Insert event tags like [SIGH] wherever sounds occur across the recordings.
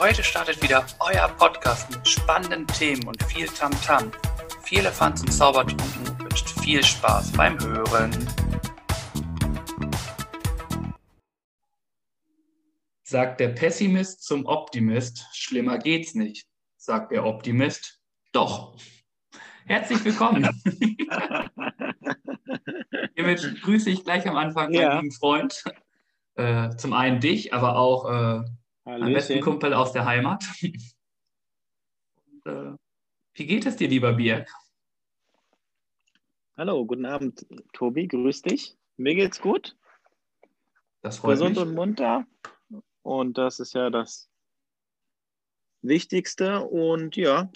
Heute startet wieder euer Podcast mit spannenden Themen und viel Tamtam. -Tam. Viel Elefants und Zaubertrunken wünscht viel Spaß beim Hören. Sagt der Pessimist zum Optimist, schlimmer geht's nicht. Sagt der Optimist, doch. Herzlich willkommen. [LAUGHS] Hiermit grüße ich gleich am Anfang ja. meinen lieben Freund. Äh, zum einen dich, aber auch äh, meinen besten Kumpel aus der Heimat. Und, äh, wie geht es dir, lieber Birk? Hallo, guten Abend, Tobi. Grüß dich. Mir geht's gut. Das freut Gesund mich. und munter. Und das ist ja das Wichtigste. Und ja,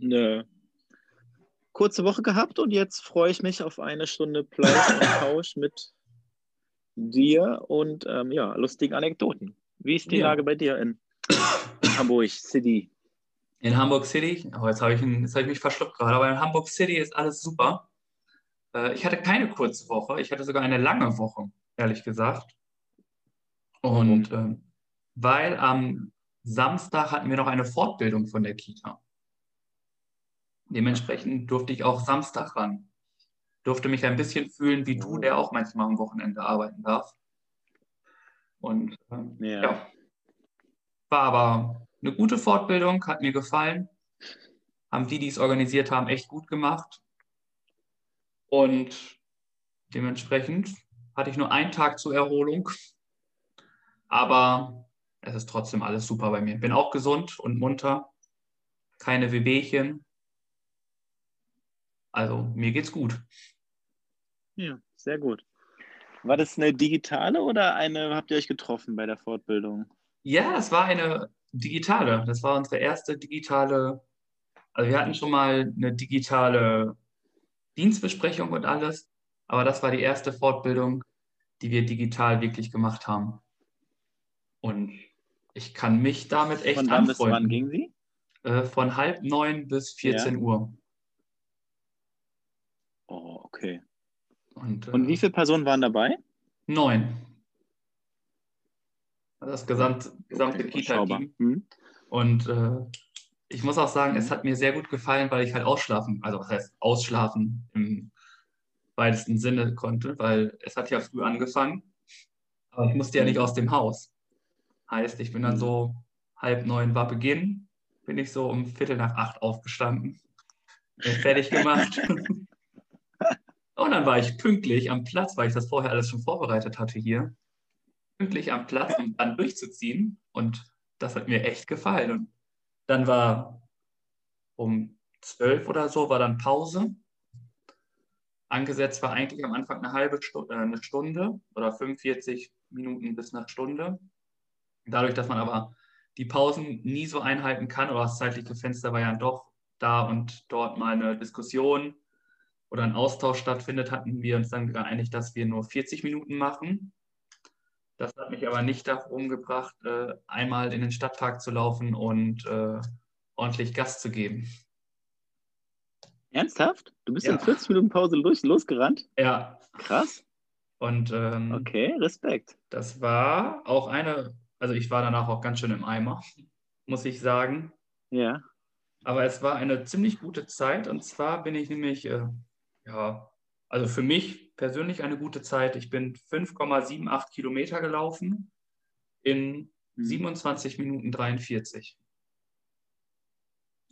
eine kurze Woche gehabt und jetzt freue ich mich auf eine Stunde Plausch und Tausch mit dir und ähm, ja, lustigen Anekdoten. Wie ist die ja. Lage bei dir in Hamburg City? In Hamburg City, oh, jetzt habe ich, hab ich mich verschluckt gerade, aber in Hamburg City ist alles super. Äh, ich hatte keine kurze Woche, ich hatte sogar eine lange Woche, ehrlich gesagt. Und äh, weil am Samstag hatten wir noch eine Fortbildung von der Kita. Dementsprechend durfte ich auch Samstag ran durfte mich ein bisschen fühlen wie du, der auch manchmal am Wochenende arbeiten darf. Und ähm, ja. ja. War aber eine gute Fortbildung, hat mir gefallen. Haben die, die es organisiert haben, echt gut gemacht. Und dementsprechend hatte ich nur einen Tag zur Erholung. Aber es ist trotzdem alles super bei mir. Bin auch gesund und munter. Keine Wehwehchen. Also mir geht's gut. Ja, sehr gut. War das eine digitale oder eine, habt ihr euch getroffen bei der Fortbildung? Ja, es war eine digitale. Das war unsere erste digitale, also wir hatten schon mal eine digitale Dienstbesprechung und alles, aber das war die erste Fortbildung, die wir digital wirklich gemacht haben. Und ich kann mich damit echt Von wann bis wann ging sie? Äh, von halb neun bis 14 ja. Uhr. Oh, okay. Und, Und wie äh, viele Personen waren dabei? Neun. Das gesamte, gesamte okay, Kita-Team. Hm. Und äh, ich muss auch sagen, es hat mir sehr gut gefallen, weil ich halt ausschlafen, also was heißt ausschlafen im weitesten Sinne konnte, weil es hat ja früh angefangen, aber ich musste ja nicht aus dem Haus. Heißt, ich bin dann hm. so halb neun war Beginn, bin ich so um Viertel nach acht aufgestanden, fertig gemacht. [LAUGHS] Und dann war ich pünktlich am Platz, weil ich das vorher alles schon vorbereitet hatte hier. Pünktlich am Platz, um dann durchzuziehen. Und das hat mir echt gefallen. Und dann war um zwölf oder so, war dann Pause. Angesetzt war eigentlich am Anfang eine halbe Stunde, äh, eine Stunde oder 45 Minuten bis nach Stunde. Dadurch, dass man aber die Pausen nie so einhalten kann oder das zeitliche Fenster war ja doch da und dort mal eine Diskussion oder ein Austausch stattfindet, hatten wir uns dann geeinigt, dass wir nur 40 Minuten machen. Das hat mich aber nicht darum gebracht, äh, einmal in den Stadtpark zu laufen und äh, ordentlich Gas zu geben. Ernsthaft? Du bist ja. in 40 Minuten Pause los, losgerannt? Ja. Krass. Und ähm, okay, Respekt. Das war auch eine, also ich war danach auch ganz schön im Eimer, muss ich sagen. Ja. Aber es war eine ziemlich gute Zeit und zwar bin ich nämlich äh, ja, also für mich persönlich eine gute Zeit. Ich bin 5,78 Kilometer gelaufen in 27 mhm. Minuten 43.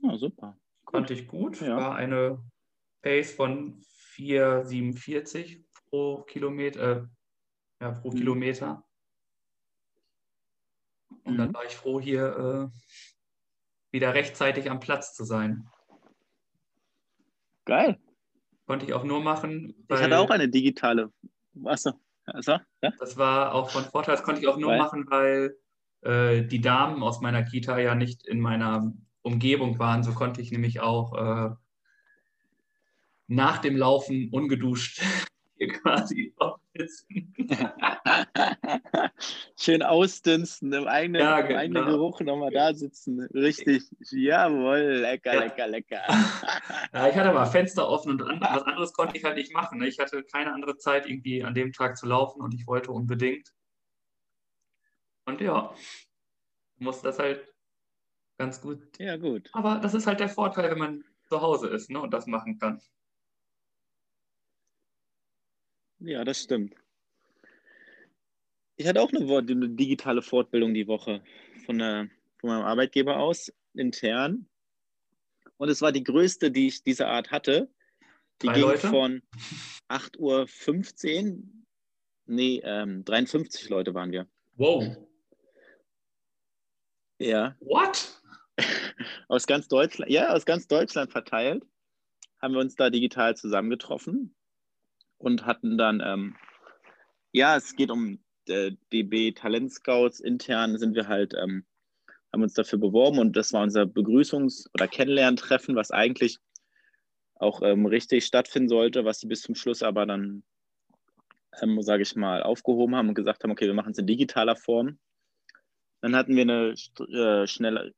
Ja, super. Konnte ich gut. Ja. War eine Pace von 4,47 pro Kilometer. Äh, ja, pro mhm. Kilometer. Und mhm. dann war ich froh, hier äh, wieder rechtzeitig am Platz zu sein. Geil. Konnte ich auch nur machen. Ich hatte auch eine digitale. Achso, also, ja? Das war auch von Vorteil. Das konnte ich auch nur weil? machen, weil äh, die Damen aus meiner Kita ja nicht in meiner Umgebung waren. So konnte ich nämlich auch äh, nach dem Laufen ungeduscht [LAUGHS] hier quasi aufsitzen. [LAUGHS] Schön ausdünsten, im eigenen, ja, genau. im eigenen Geruch nochmal da sitzen. Richtig, jawohl, lecker, ja. lecker, lecker. [LAUGHS] Ja, ich hatte mal Fenster offen und was anderes konnte ich halt nicht machen. Ne? Ich hatte keine andere Zeit, irgendwie an dem Tag zu laufen und ich wollte unbedingt. Und ja, muss das halt ganz gut. Ja, gut. Aber das ist halt der Vorteil, wenn man zu Hause ist ne, und das machen kann. Ja, das stimmt. Ich hatte auch eine, eine digitale Fortbildung die Woche von, der, von meinem Arbeitgeber aus, intern. Und es war die größte, die ich dieser Art hatte. Die Drei ging Leute? von 8.15 Uhr, nee, ähm, 53 Leute waren wir. Wow. Ja. What? [LAUGHS] aus ganz Deutschland, ja, aus ganz Deutschland verteilt, haben wir uns da digital zusammengetroffen und hatten dann, ähm, ja, es geht um äh, DB Talent Scouts. Intern sind wir halt, ähm, haben uns dafür beworben und das war unser Begrüßungs- oder Kennenlerntreffen, was eigentlich auch ähm, richtig stattfinden sollte, was sie bis zum Schluss aber dann, ähm, sage ich mal, aufgehoben haben und gesagt haben, okay, wir machen es in digitaler Form. Dann hatten wir eine äh, schnelle,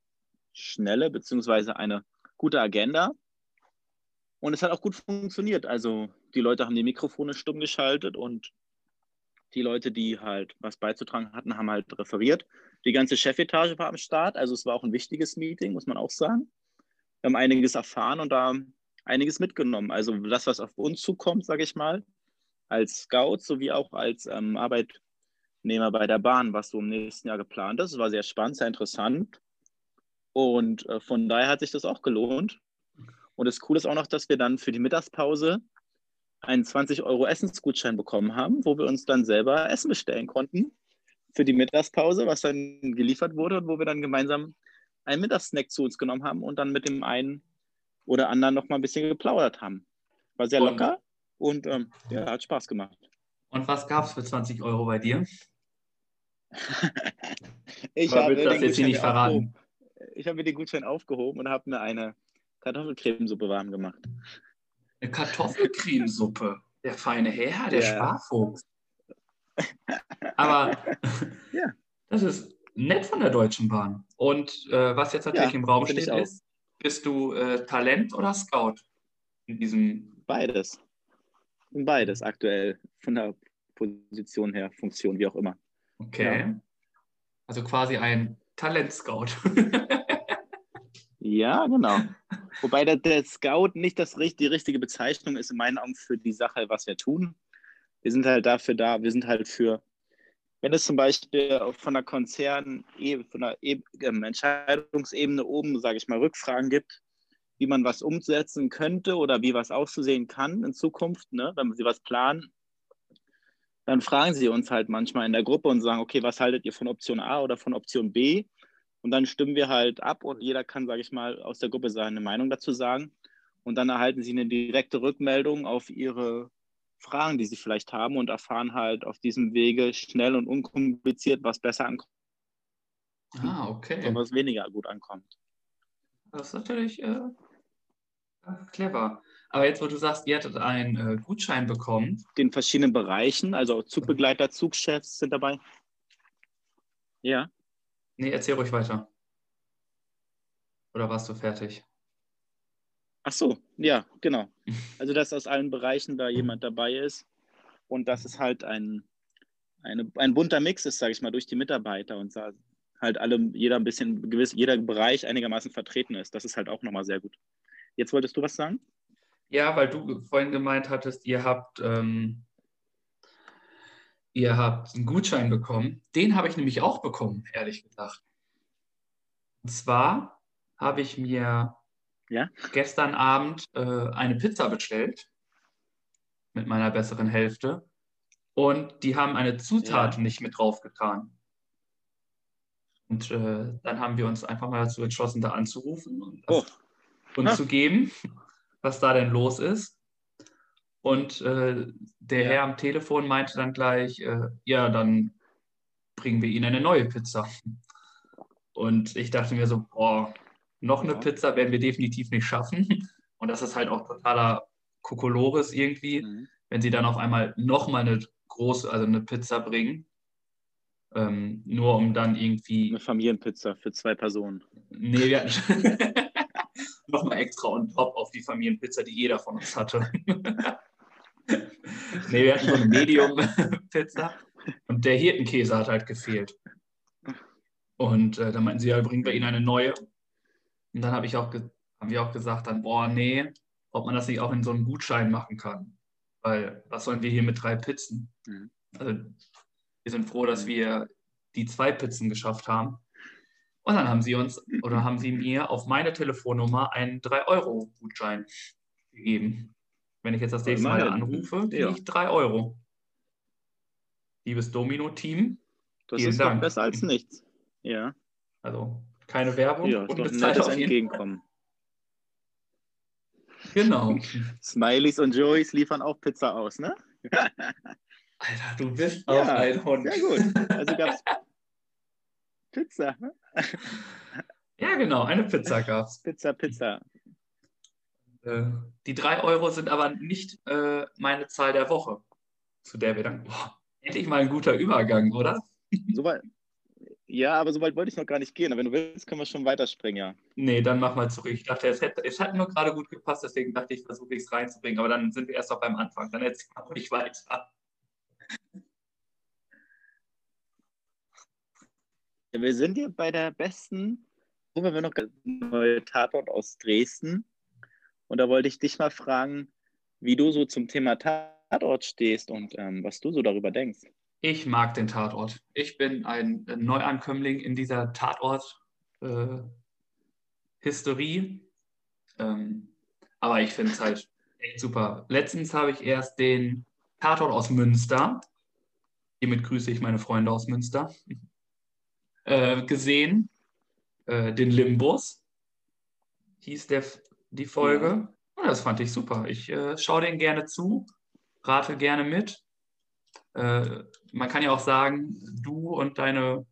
schnelle beziehungsweise eine gute Agenda. Und es hat auch gut funktioniert. Also die Leute haben die Mikrofone stumm geschaltet und die Leute, die halt was beizutragen hatten, haben halt referiert. Die ganze Chefetage war am Start. Also es war auch ein wichtiges Meeting, muss man auch sagen. Wir haben einiges erfahren und da einiges mitgenommen. Also das, was auf uns zukommt, sage ich mal, als Scout sowie auch als ähm, Arbeitnehmer bei der Bahn, was so im nächsten Jahr geplant ist. Es war sehr spannend, sehr interessant. Und äh, von daher hat sich das auch gelohnt. Und das Coole ist auch noch, dass wir dann für die Mittagspause einen 20 Euro Essensgutschein bekommen haben, wo wir uns dann selber Essen bestellen konnten für die Mittagspause, was dann geliefert wurde und wo wir dann gemeinsam einen Mittagssnack zu uns genommen haben und dann mit dem einen oder anderen noch mal ein bisschen geplaudert haben. War sehr locker und ähm, ja, hat Spaß gemacht. Und was gab es für 20 Euro bei dir? [LAUGHS] ich habe das jetzt hier nicht verraten. Ich habe mir den Gutschein aufgehoben und habe mir eine Kartoffelcremesuppe warm gemacht. Eine Kartoffelcremesuppe. Der feine Herr, der ja. Sparfuchs. Aber [LAUGHS] ja. das ist nett von der Deutschen Bahn. Und äh, was jetzt natürlich ja, im Raum steht, ist, bist du äh, Talent oder Scout in diesem? Beides. Beides aktuell, von der Position her, Funktion, wie auch immer. Okay. Ja. Also quasi ein Talent-Scout. [LAUGHS] Ja, genau. Wobei der, der Scout nicht das, die richtige Bezeichnung ist in meinen Augen für die Sache, was wir tun. Wir sind halt dafür da, wir sind halt für, wenn es zum Beispiel von der Konzern, von der e Entscheidungsebene oben, sage ich mal, Rückfragen gibt, wie man was umsetzen könnte oder wie was auszusehen kann in Zukunft, ne? wenn sie was planen, dann fragen sie uns halt manchmal in der Gruppe und sagen, okay, was haltet ihr von Option A oder von Option B? Und dann stimmen wir halt ab und jeder kann, sage ich mal, aus der Gruppe seine Meinung dazu sagen. Und dann erhalten sie eine direkte Rückmeldung auf ihre Fragen, die sie vielleicht haben und erfahren halt auf diesem Wege schnell und unkompliziert, was besser ankommt. Ah, okay. Und was weniger gut ankommt. Das ist natürlich äh, clever. Aber jetzt, wo du sagst, ihr hattet einen äh, Gutschein bekommen. In verschiedenen Bereichen, also Zugbegleiter, Zugchefs sind dabei. Ja. Nee, erzähl ruhig weiter. Oder warst du fertig? Ach so, ja, genau. [LAUGHS] Also, dass aus allen Bereichen da jemand dabei ist und dass es halt ein, eine, ein bunter Mix ist, sage ich mal, durch die Mitarbeiter und da halt alle, jeder ein bisschen, gewiss, jeder Bereich einigermaßen vertreten ist. Das ist halt auch nochmal sehr gut. Jetzt wolltest du was sagen? Ja, weil du vorhin gemeint hattest, ihr habt ähm, ihr habt einen Gutschein bekommen. Den habe ich nämlich auch bekommen, ehrlich gesagt. Und zwar habe ich mir ja? gestern Abend äh, eine Pizza bestellt mit meiner besseren Hälfte. Und die haben eine Zutat ja. nicht mit draufgetan. Und äh, dann haben wir uns einfach mal dazu entschlossen, da anzurufen und, oh. und zu geben, was da denn los ist. Und äh, der ja. Herr am Telefon meinte dann gleich, äh, ja, dann bringen wir Ihnen eine neue Pizza. Und ich dachte mir so, boah, noch eine ja. Pizza werden wir definitiv nicht schaffen. Und das ist halt auch totaler Kokolores irgendwie, mhm. wenn sie dann auf einmal nochmal eine große, also eine Pizza bringen. Ähm, nur um dann irgendwie. Eine Familienpizza für zwei Personen. Nee, wir [LAUGHS] hatten [LAUGHS] nochmal extra on top auf die Familienpizza, die jeder von uns hatte. [LAUGHS] nee, wir hatten so eine [LAUGHS] Medium-Pizza und der Hirtenkäse hat halt gefehlt. Und äh, dann meinten sie, ja, bringen wir ihnen eine neue. Und dann habe ich auch, haben wir auch gesagt, dann, boah, nee, ob man das nicht auch in so einen Gutschein machen kann. Weil was sollen wir hier mit drei Pizzen? Mhm. Also wir sind froh, dass wir die zwei Pizzen geschafft haben. Und dann haben sie uns oder haben sie mir auf meine Telefonnummer einen 3-Euro-Gutschein gegeben. Wenn ich jetzt das nächste Mal anrufe, kriege ja. ich 3 Euro. Liebes Domino-Team. Das ist Dank. besser als nichts. Ja. Also keine Werbung ja, und bezahlt auf Entgegenkommen. Genau. [LAUGHS] Smileys und Joeys liefern auch Pizza aus, ne? [LAUGHS] Alter, du bist ja, auch ein Hund. Sehr gut. Also gab es [LAUGHS] Pizza, ne? Ja, genau, eine Pizza gab es. Pizza, Pizza. Äh, die drei Euro sind aber nicht äh, meine Zahl der Woche, zu der wir dann. Boah, endlich mal ein guter Übergang, oder? Soweit, ja, aber so weit wollte ich noch gar nicht gehen. Aber wenn du willst, können wir schon weiterspringen, ja. Nee, dann mach mal zurück. Ich dachte, es, hätte, es hat nur gerade gut gepasst, deswegen dachte ich, versuche ich es reinzubringen. Aber dann sind wir erst noch beim Anfang. Dann erzähl mal ruhig weiter. Ja, wir sind ja bei der besten, suchen wir noch neue Tatort aus Dresden. Und da wollte ich dich mal fragen, wie du so zum Thema Tatort stehst und ähm, was du so darüber denkst. Ich mag den Tatort. Ich bin ein Neuankömmling in dieser Tatort-Historie. Äh, ähm, aber ich finde es halt echt super. Letztens habe ich erst den Tatort aus Münster, hiermit grüße ich meine Freunde aus Münster, äh, gesehen. Äh, den Limbus hieß der, die Folge. Ja. Und das fand ich super. Ich äh, schaue den gerne zu, rate gerne mit. Äh, man kann ja auch sagen, du und deine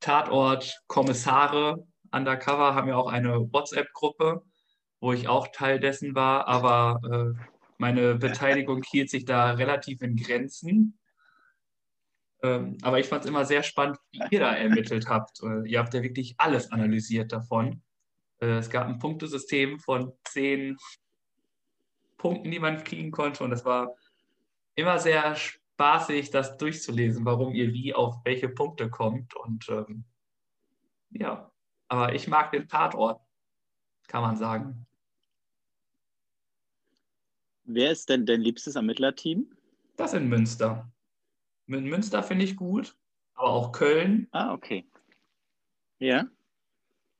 Tatort-Kommissare undercover haben ja auch eine WhatsApp-Gruppe, wo ich auch Teil dessen war, aber äh, meine Beteiligung [LAUGHS] hielt sich da relativ in Grenzen. Ähm, aber ich fand es immer sehr spannend, wie ihr da ermittelt habt. Äh, ihr habt ja wirklich alles analysiert davon. Äh, es gab ein Punktesystem von zehn Punkten, die man kriegen konnte und das war immer sehr spaßig, das durchzulesen, warum ihr wie auf welche Punkte kommt. Und ähm, ja, aber ich mag den Tatort, kann man sagen. Wer ist denn dein liebstes Ermittlerteam? Das in Münster. Mit Münster finde ich gut, aber auch Köln. Ah, okay. Ja.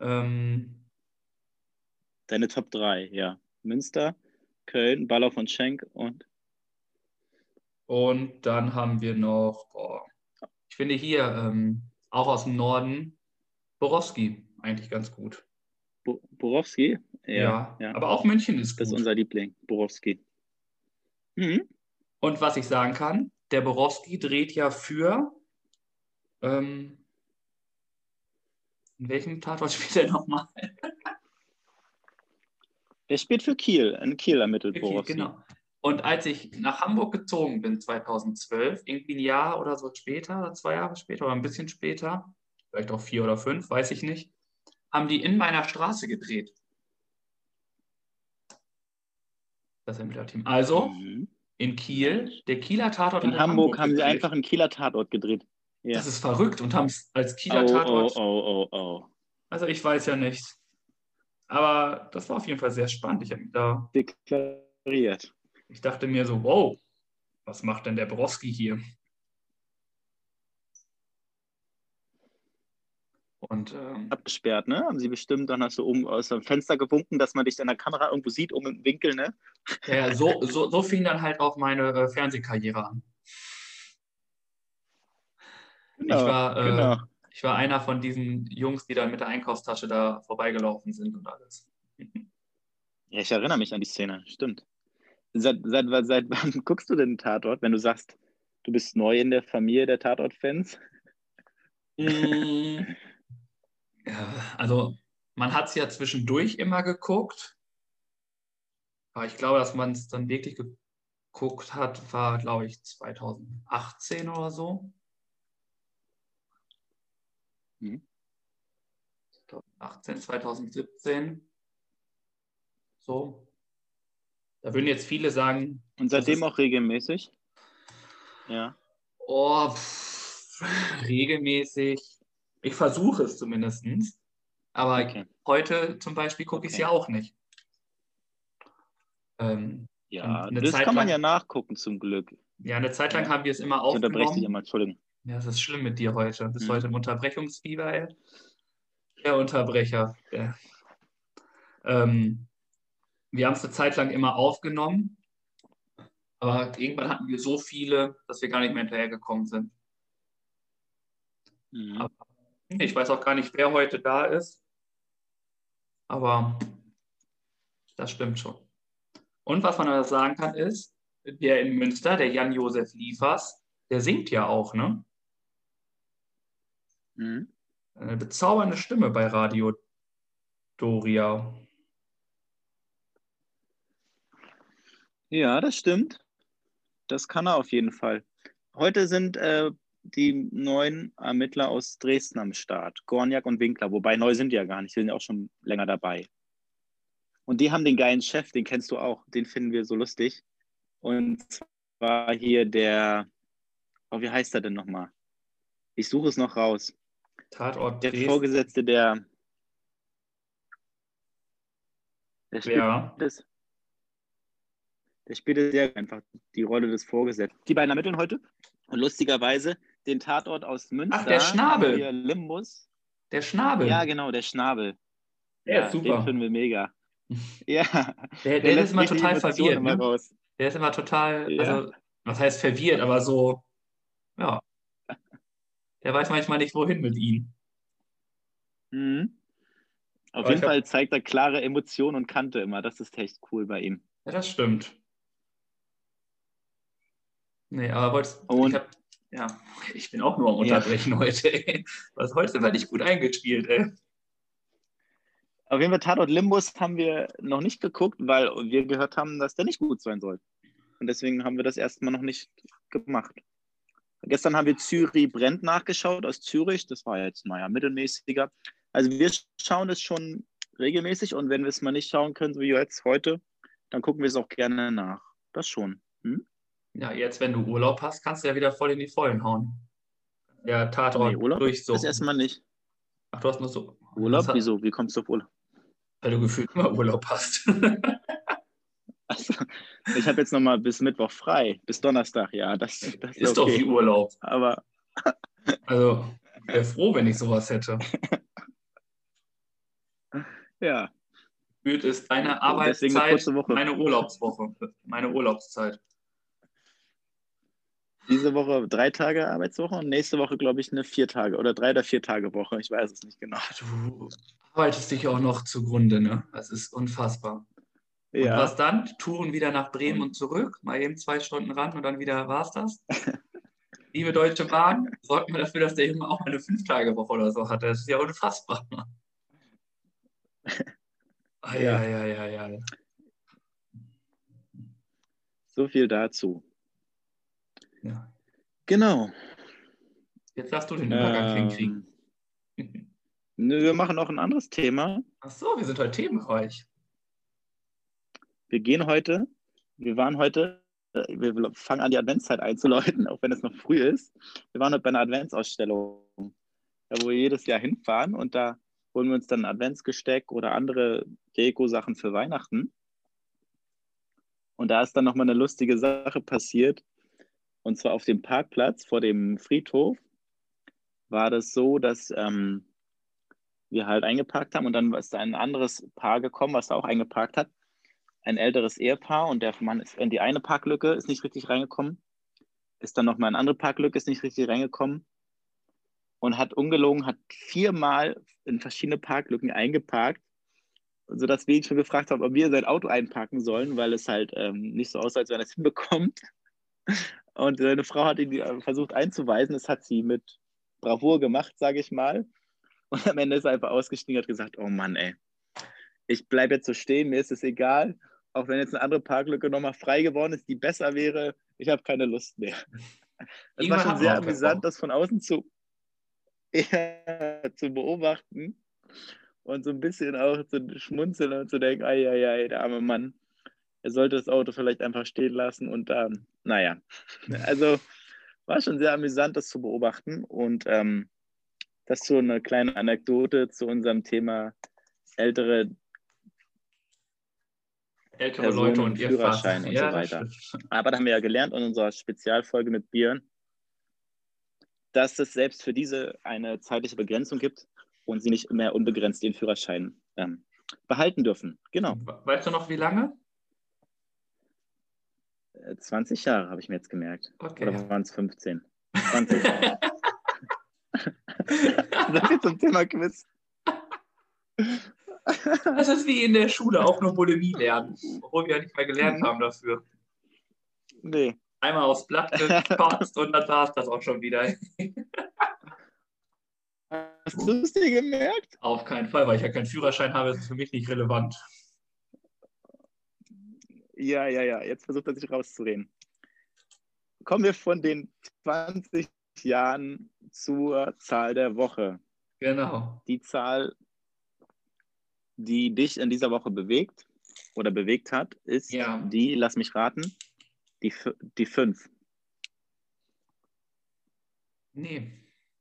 Ähm, Deine Top 3, ja. Münster, Köln, Baller von Schenk und und dann haben wir noch, boah, ich finde hier ähm, auch aus dem Norden, Borowski eigentlich ganz gut. Bo Borowski? Ja, ja, ja, aber auch München ist gut. Das ist unser Liebling, Borowski. Mhm. Und was ich sagen kann, der Borowski dreht ja für, ähm, in welchem Tatort [LAUGHS] spielt er nochmal? Er spielt für Kiel, in Kiel ermittelt Borowski. Genau. Und als ich nach Hamburg gezogen bin, 2012, irgendwie ein Jahr oder so später, zwei Jahre später oder ein bisschen später, vielleicht auch vier oder fünf, weiß ich nicht, haben die in meiner Straße gedreht. Das Ermittlerteam. Also mhm. in Kiel, der Kieler Tatort. In, in Hamburg, Hamburg haben gedreht. sie einfach einen Kieler Tatort gedreht. Ja. Das ist verrückt und haben es als Kieler oh, Tatort. Oh, oh, oh, oh. Also ich weiß ja nicht. Aber das war auf jeden Fall sehr spannend. Ich habe mich da deklariert. Ich dachte mir so, wow, was macht denn der Borowski hier? Und, ähm, Abgesperrt, ne? Haben sie bestimmt, dann hast du oben aus dem Fenster gewunken, dass man dich in der Kamera irgendwo sieht, um im Winkel, ne? Ja, so, so, so fing dann halt auch meine äh, Fernsehkarriere an. Genau, ich, war, äh, genau. Ich war einer von diesen Jungs, die dann mit der Einkaufstasche da vorbeigelaufen sind und alles. Ja, ich erinnere mich an die Szene, stimmt. Seit, seit, seit wann [LAUGHS] guckst du denn Tatort, wenn du sagst, du bist neu in der Familie der Tatort-Fans? Mm. ja, also man hat es ja zwischendurch immer geguckt. Aber ich glaube, dass man es dann wirklich geguckt hat, war, glaube ich, 2018 oder so. Hm. 2018, 2017. So. Da würden jetzt viele sagen. Und seitdem auch regelmäßig? Ja. Oh, pff, regelmäßig. Ich versuche es zumindest. Aber okay. heute zum Beispiel gucke okay. ich es ja auch nicht. Ähm, ja, das Zeit kann man lang, ja nachgucken zum Glück. Ja, eine Zeit lang haben wir es immer aufgenommen. Ich unterbreche dich immer, Entschuldigung. Ja, das ist schlimm mit dir heute. Du bist hm. heute im Unterbrechungsfieber, ey. Der Unterbrecher. Der. Ähm, wir haben es eine Zeit lang immer aufgenommen, aber irgendwann hatten wir so viele, dass wir gar nicht mehr hinterhergekommen sind. Mhm. Aber ich weiß auch gar nicht, wer heute da ist, aber das stimmt schon. Und was man aber sagen kann, ist, der in Münster, der Jan-Josef Liefers, der singt ja auch, ne? Mhm. Eine bezaubernde Stimme bei Radio Doria. Ja, das stimmt. Das kann er auf jeden Fall. Heute sind äh, die neuen Ermittler aus Dresden am Start. Gorniak und Winkler. Wobei neu sind die ja gar nicht. Die sind ja auch schon länger dabei. Und die haben den geilen Chef, den kennst du auch. Den finden wir so lustig. Und zwar hier der, oh, wie heißt er denn nochmal? Ich suche es noch raus. Tatort Der Dresden. Vorgesetzte der. Der spielt, ja. das, der spielt sehr einfach die Rolle des Vorgesetzten. Die beiden ermitteln heute. Und lustigerweise den Tatort aus Münster. Ach, der Schnabel. Hier Limbus. Der Schnabel. Ja, genau, der Schnabel. Der ja, ist super. Den finden wir mega. [LAUGHS] Ja. Der, der, der ist immer total verwirrt. Ne? Der ist immer total, ja. also, was heißt verwirrt, aber so, ja. Der weiß manchmal nicht, wohin mit ihm. Mhm. Auf aber jeden Fall hab... zeigt er klare Emotionen und Kante immer. Das ist echt cool bei ihm. Ja, das stimmt. Nee, aber wolltest, und, ich hab, ja, ich bin auch nur am Unterbrechen ja. heute. Ey. [LAUGHS] Was heute war nicht gut eingespielt, ey. Auf jeden Fall Tatort Limbus haben wir noch nicht geguckt, weil wir gehört haben, dass der nicht gut sein soll. Und deswegen haben wir das erstmal noch nicht gemacht. Gestern haben wir Zürich brennt nachgeschaut aus Zürich. Das war jetzt, naja, mittelmäßiger. Also wir schauen es schon regelmäßig und wenn wir es mal nicht schauen können, so wie jetzt heute, dann gucken wir es auch gerne nach. Das schon. Hm? Ja, jetzt, wenn du Urlaub hast, kannst du ja wieder voll in die Vollen hauen. Ja, Tatort nee, Urlaub durch so. Das erstmal nicht. Ach, du hast nur so. Urlaub? Wieso? Wie kommst du auf Urlaub? Weil du gefühlt immer Urlaub hast. [LAUGHS] also, ich habe jetzt nochmal bis Mittwoch frei, bis Donnerstag, ja. Das, das ist, ist okay. doch wie Urlaub. Aber. also, ich wäre froh, wenn ich sowas hätte. [LAUGHS] ja. Gefühlt ist deine Arbeitszeit meine Urlaubswoche, meine Urlaubszeit. Diese Woche drei Tage Arbeitswoche und nächste Woche, glaube ich, eine vier Tage oder drei oder vier Tage Woche. Ich weiß es nicht genau. Du arbeitest dich auch noch zugrunde, ne? Das ist unfassbar. Ja. Und was dann? Touren wieder nach Bremen und zurück, mal eben zwei Stunden ran und dann wieder war es das. [LAUGHS] Liebe Deutsche Bahn, sorgt mal dafür, dass der Junge auch eine Fünf-Tage-Woche oder so hat. Das ist ja unfassbar. [LAUGHS] Ah, ja, ja, ja, ja. So viel dazu. Ja. Genau. Jetzt darfst du den Übergang ähm, hinkriegen. Nö, wir machen noch ein anderes Thema. Ach so, wir sind heute themenreich. Wir gehen heute, wir waren heute, äh, wir fangen an, die Adventszeit einzuläuten, [LAUGHS] auch wenn es noch früh ist. Wir waren heute bei einer Adventsausstellung, wo wir jedes Jahr hinfahren und da holen wir uns dann ein Adventsgesteck oder andere Deko-Sachen für Weihnachten. Und da ist dann nochmal eine lustige Sache passiert. Und zwar auf dem Parkplatz vor dem Friedhof war das so, dass ähm, wir halt eingeparkt haben und dann ist ein anderes Paar gekommen, was da auch eingeparkt hat. Ein älteres Ehepaar und der Mann ist in die eine Parklücke, ist nicht richtig reingekommen. Ist dann nochmal eine andere Parklücke, ist nicht richtig reingekommen. Und hat ungelogen, hat viermal in verschiedene Parklücken eingeparkt, sodass wir ihn schon gefragt haben, ob wir sein Auto einparken sollen, weil es halt ähm, nicht so aussah, als wenn er es [LAUGHS] hinbekommt. Und seine Frau hat ihn äh, versucht einzuweisen. Das hat sie mit Bravour gemacht, sage ich mal. Und am Ende ist er einfach ausgestiegen und hat gesagt: Oh Mann, ey, ich bleibe jetzt so stehen, mir ist es egal. Auch wenn jetzt eine andere Parklücke nochmal frei geworden ist, die besser wäre, ich habe keine Lust mehr. [LAUGHS] Es war schon sehr amüsant, das von außen zu, [LAUGHS] ja, zu beobachten und so ein bisschen auch zu schmunzeln und zu denken, ei, ei, ei, der arme Mann er sollte das Auto vielleicht einfach stehen lassen und ähm, naja, [LAUGHS] also war schon sehr amüsant, das zu beobachten und ähm, Das ist so eine kleine Anekdote zu unserem Thema ältere ältere Personen Leute und ihr Führerschein und ja, so weiter. [LAUGHS] Aber da haben wir ja gelernt in unserer Spezialfolge mit Björn, dass es selbst für diese eine zeitliche Begrenzung gibt und sie nicht mehr unbegrenzt den Führerschein ähm, behalten dürfen. Genau. Weißt du noch, wie lange? 20 äh, Jahre habe ich mir jetzt gemerkt. Okay. Oder waren es 15? 20. das ist zum Thema Quiz. Das ist wie in der Schule, auch nur Bulimie lernen, obwohl wir ja nicht mehr gelernt haben dafür. Nee. Einmal aufs Blatt gekotzt und dann war es das auch schon wieder. Hast du es dir gemerkt? Auf keinen Fall, weil ich ja keinen Führerschein habe, ist es für mich nicht relevant. Ja, ja, ja. Jetzt versucht er sich rauszureden. Kommen wir von den 20 Jahren zur Zahl der Woche. Genau. Die Zahl, die dich in dieser Woche bewegt oder bewegt hat, ist ja. die, lass mich raten, die, die 5. Nee,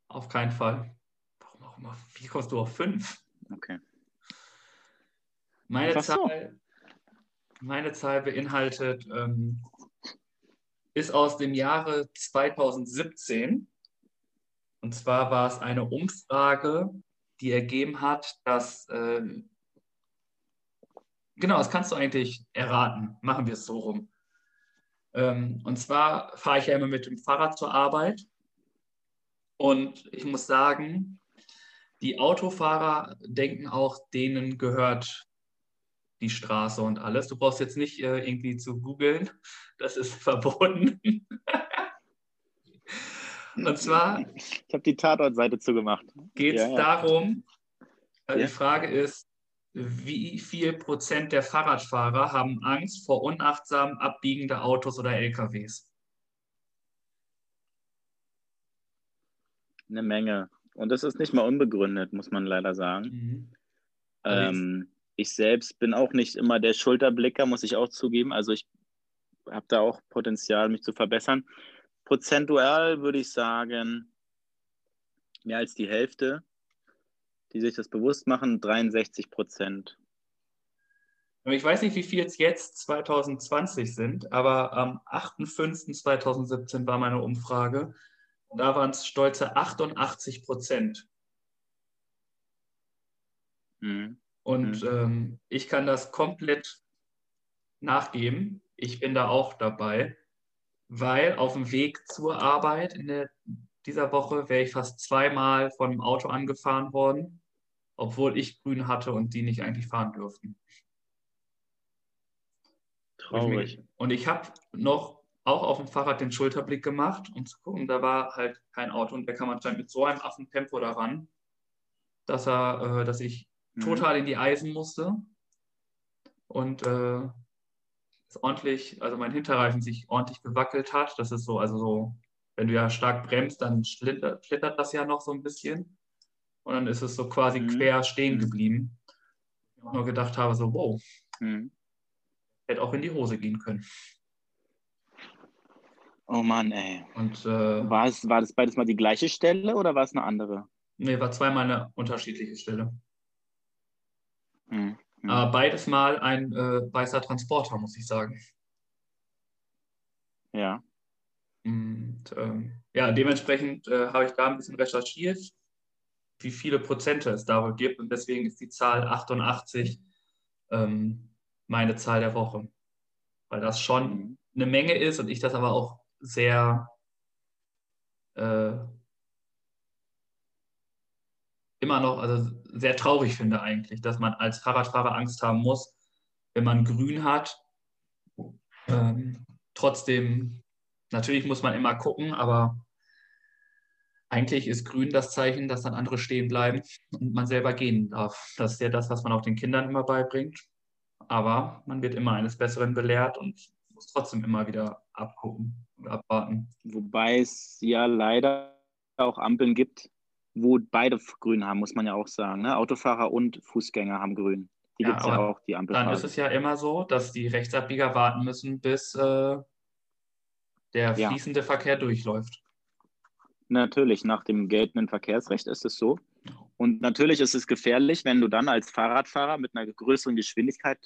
auf keinen Fall. Warum auch immer? Wie kommst du auf 5? Okay. Meine Zahl, meine Zahl beinhaltet, ähm, ist aus dem Jahre 2017. Und zwar war es eine Umfrage, die ergeben hat, dass, äh, genau, das kannst du eigentlich erraten. Machen wir es so rum. Ähm, und zwar fahre ich ja immer mit dem Fahrrad zur Arbeit. Und ich muss sagen, die Autofahrer denken auch, denen gehört die Straße und alles. Du brauchst jetzt nicht äh, irgendwie zu googeln, das ist [LAUGHS] verboten. und zwar. Ich habe die Tatortseite zugemacht. Geht es ja, ja. darum, äh, ja. die Frage ist, wie viel Prozent der Fahrradfahrer haben Angst vor unachtsam abbiegenden Autos oder LKWs? Eine Menge. Und das ist nicht mal unbegründet, muss man leider sagen. Mhm. Ähm, ich selbst bin auch nicht immer der Schulterblicker, muss ich auch zugeben. Also ich habe da auch Potenzial, mich zu verbessern. Prozentual würde ich sagen, mehr als die Hälfte, die sich das bewusst machen, 63 Prozent. Ich weiß nicht, wie viel es jetzt 2020 sind, aber am 8.5.2017 war meine Umfrage. Da waren es stolze 88 Prozent. Mhm. Und mhm. ähm, ich kann das komplett nachgeben. Ich bin da auch dabei, weil auf dem Weg zur Arbeit in der, dieser Woche wäre ich fast zweimal von einem Auto angefahren worden, obwohl ich grün hatte und die nicht eigentlich fahren dürften. Traurig. Und ich habe noch auch auf dem Fahrrad den Schulterblick gemacht, um zu gucken, da war halt kein Auto und der kam anscheinend mit so einem Affentempo daran, dass er, äh, dass ich Mhm. total in die Eisen musste und äh, ordentlich, also mein Hinterreifen sich ordentlich gewackelt hat. Das ist so, also so, wenn du ja stark bremst, dann schlittert, schlittert das ja noch so ein bisschen. Und dann ist es so quasi mhm. quer stehen mhm. geblieben. Ich auch nur gedacht habe, so, wow, mhm. hätte auch in die Hose gehen können. Oh Mann, ey. Und, äh, war, es, war das beides mal die gleiche Stelle oder war es eine andere? Nee, war zweimal eine unterschiedliche Stelle. Mhm. Aber beides mal ein äh, weißer Transporter, muss ich sagen. Ja. Und ähm, ja, dementsprechend äh, habe ich da ein bisschen recherchiert, wie viele Prozente es da wohl gibt. Und deswegen ist die Zahl 88 ähm, meine Zahl der Woche. Weil das schon mhm. eine Menge ist und ich das aber auch sehr äh, immer noch, also sehr traurig finde eigentlich, dass man als Fahrradfahrer Angst haben muss, wenn man grün hat. Ähm, trotzdem, natürlich muss man immer gucken, aber eigentlich ist grün das Zeichen, dass dann andere stehen bleiben und man selber gehen darf. Das ist ja das, was man auch den Kindern immer beibringt. Aber man wird immer eines Besseren belehrt und muss trotzdem immer wieder abgucken und abwarten. Wobei es ja leider auch Ampeln gibt, wo beide grün haben, muss man ja auch sagen. Ne? Autofahrer und Fußgänger haben grün. Die ja, gibt es ja auch, die Ampel. Dann ist es ja immer so, dass die Rechtsabbieger warten müssen, bis äh, der fließende ja. Verkehr durchläuft. Natürlich, nach dem geltenden Verkehrsrecht ist es so. Und natürlich ist es gefährlich, wenn du dann als Fahrradfahrer mit einer größeren Geschwindigkeit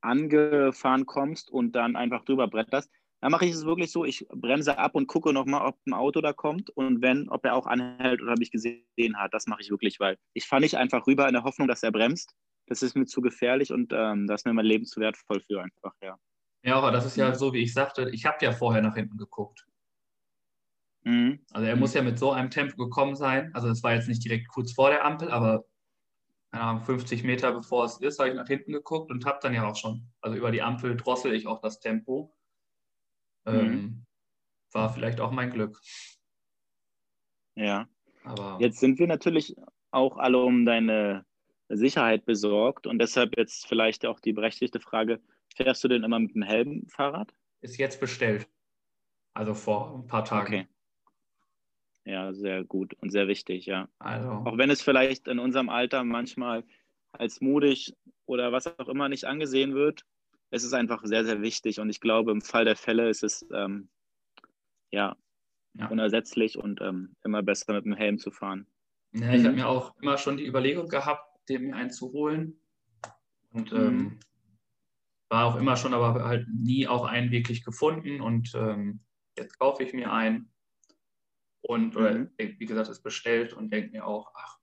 angefahren kommst und dann einfach drüber bretterst. Da mache ich es wirklich so, ich bremse ab und gucke nochmal, ob ein Auto da kommt und wenn, ob er auch anhält oder mich gesehen hat. Das mache ich wirklich, weil ich fahre nicht einfach rüber in der Hoffnung, dass er bremst. Das ist mir zu gefährlich und ähm, das ist mir mein Leben zu wertvoll für einfach, ja. Ja, aber das ist ja so, wie ich sagte, ich habe ja vorher nach hinten geguckt. Mhm. Also er muss ja mit so einem Tempo gekommen sein. Also es war jetzt nicht direkt kurz vor der Ampel, aber äh, 50 Meter bevor es ist, habe ich nach hinten geguckt und habe dann ja auch schon, also über die Ampel drossel ich auch das Tempo. Mhm. Ähm, war vielleicht auch mein Glück. Ja. Aber jetzt sind wir natürlich auch alle um deine Sicherheit besorgt und deshalb jetzt vielleicht auch die berechtigte Frage: Fährst du denn immer mit dem Helm Fahrrad? Ist jetzt bestellt. Also vor ein paar Tagen. Okay. Ja, sehr gut und sehr wichtig, ja. Also. Auch wenn es vielleicht in unserem Alter manchmal als mutig oder was auch immer nicht angesehen wird, es ist einfach sehr, sehr wichtig. Und ich glaube, im Fall der Fälle ist es ähm, ja, ja, unersetzlich und ähm, immer besser mit dem Helm zu fahren. Ja, ich mhm. habe mir auch immer schon die Überlegung gehabt, den mir einen zu holen. Und mhm. ähm, war auch immer schon, aber halt nie auch einen wirklich gefunden. Und ähm, jetzt kaufe ich mir einen. Und mhm. wie gesagt, ist bestellt und denke mir auch, ach,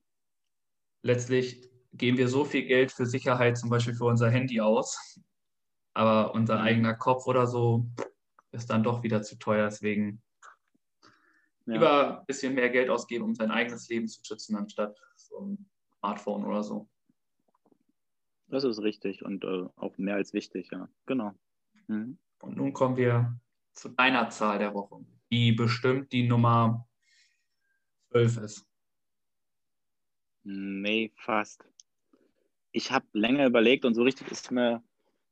letztlich geben wir so viel Geld für Sicherheit, zum Beispiel für unser Handy aus. Aber unser mhm. eigener Kopf oder so ist dann doch wieder zu teuer. Deswegen ja. lieber ein bisschen mehr Geld ausgeben, um sein eigenes Leben zu schützen, anstatt so ein Smartphone oder so. Das ist richtig und äh, auch mehr als wichtig, ja. Genau. Mhm. Und nun kommen wir zu deiner Zahl der Woche, die bestimmt die Nummer 12 ist. Nee, fast. Ich habe länger überlegt und so richtig ist mir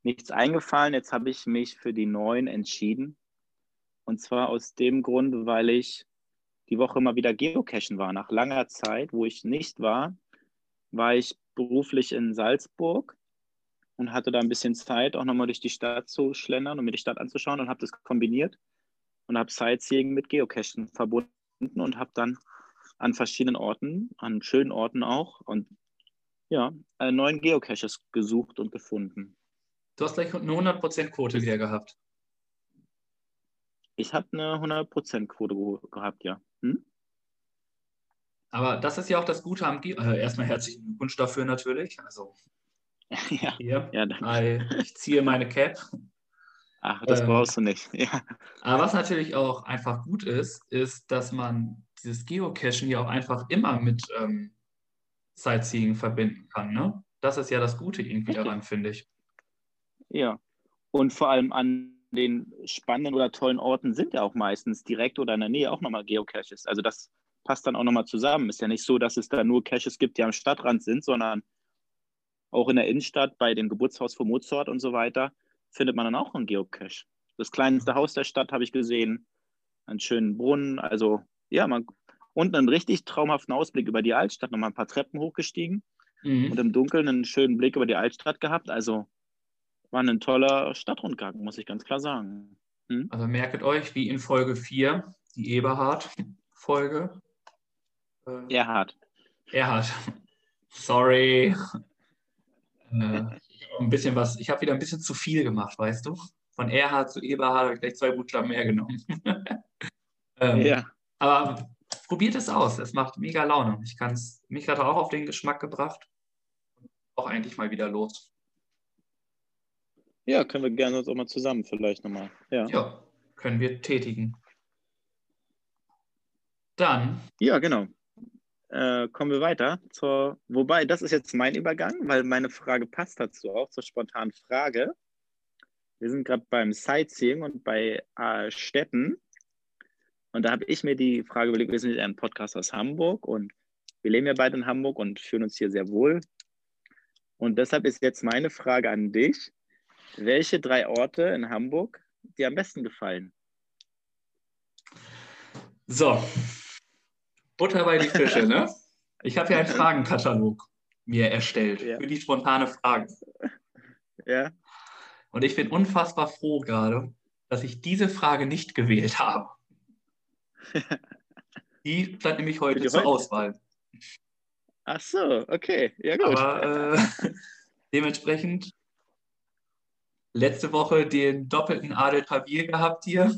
nichts eingefallen. Jetzt habe ich mich für die neuen entschieden. Und zwar aus dem Grund, weil ich die Woche mal wieder geocachen war. Nach langer Zeit, wo ich nicht war, war ich beruflich in Salzburg und hatte da ein bisschen Zeit, auch nochmal durch die Stadt zu schlendern und mir die Stadt anzuschauen und habe das kombiniert und habe Sightseeing mit Geocachen verbunden und habe dann an verschiedenen Orten, an schönen Orten auch und ja, neuen Geocaches gesucht und gefunden. Du hast gleich eine 100% Quote wieder gehabt. Ich habe eine 100% Quote gehabt, ja. Hm? Aber das ist ja auch das Gute am Ge äh, Erstmal herzlichen Glückwunsch dafür natürlich. Also [LAUGHS] ja, hier, ja danke. ich ziehe meine Cap. Ach, das ähm, brauchst du nicht. [LAUGHS] Ja. Aber was natürlich auch einfach gut ist, ist, dass man dieses Geocachen ja auch einfach immer mit ähm, Sightseeing verbinden kann. Ne? Das ist ja das Gute irgendwie daran, finde ich. Ja, und vor allem an den spannenden oder tollen Orten sind ja auch meistens direkt oder in der Nähe auch nochmal Geocaches. Also das passt dann auch nochmal zusammen. Ist ja nicht so, dass es da nur Caches gibt, die am Stadtrand sind, sondern auch in der Innenstadt bei dem Geburtshaus von Mozart und so weiter findet man dann auch einen Geocache. Das kleinste Haus der Stadt habe ich gesehen, einen schönen Brunnen, also ja, man, und einen richtig traumhaften Ausblick über die Altstadt, nochmal ein paar Treppen hochgestiegen mhm. und im Dunkeln einen schönen Blick über die Altstadt gehabt. Also war ein toller Stadtrundgang, muss ich ganz klar sagen. Hm? Also merket euch, wie in Folge 4, die Eberhard-Folge. Äh, Erhard. Erhard. [LAUGHS] Sorry. äh, ein bisschen was, ich habe wieder ein bisschen zu viel gemacht, weißt du? Von Erhard zu Eberhard habe ich gleich zwei Buchstaben mehr genommen. [LAUGHS] ähm, ja. Aber probiert es aus, es macht mega Laune. Ich kann es, mich hat er auch auf den Geschmack gebracht. Auch eigentlich mal wieder los. Ja, können wir gerne uns auch mal zusammen vielleicht nochmal. Ja. ja, können wir tätigen. Dann. Ja, genau. Äh, kommen wir weiter zur, wobei, das ist jetzt mein Übergang, weil meine Frage passt dazu auch, zur spontanen Frage. Wir sind gerade beim Sightseeing und bei äh, Städten. Und da habe ich mir die Frage überlegt, wir sind ja ein Podcast aus Hamburg und wir leben ja beide in Hamburg und fühlen uns hier sehr wohl. Und deshalb ist jetzt meine Frage an dich. Welche drei Orte in Hamburg dir am besten gefallen? So, Butter bei die Fische, ne? Ich habe ja einen Fragenkatalog mir erstellt ja. für die spontane Frage. Ja. Und ich bin unfassbar froh gerade, dass ich diese Frage nicht gewählt habe. [LAUGHS] Die stand nämlich heute zur heute? Auswahl. Ach so, okay, ja gut. Aber äh, [LAUGHS] dementsprechend letzte Woche den doppelten Adel Tawil gehabt hier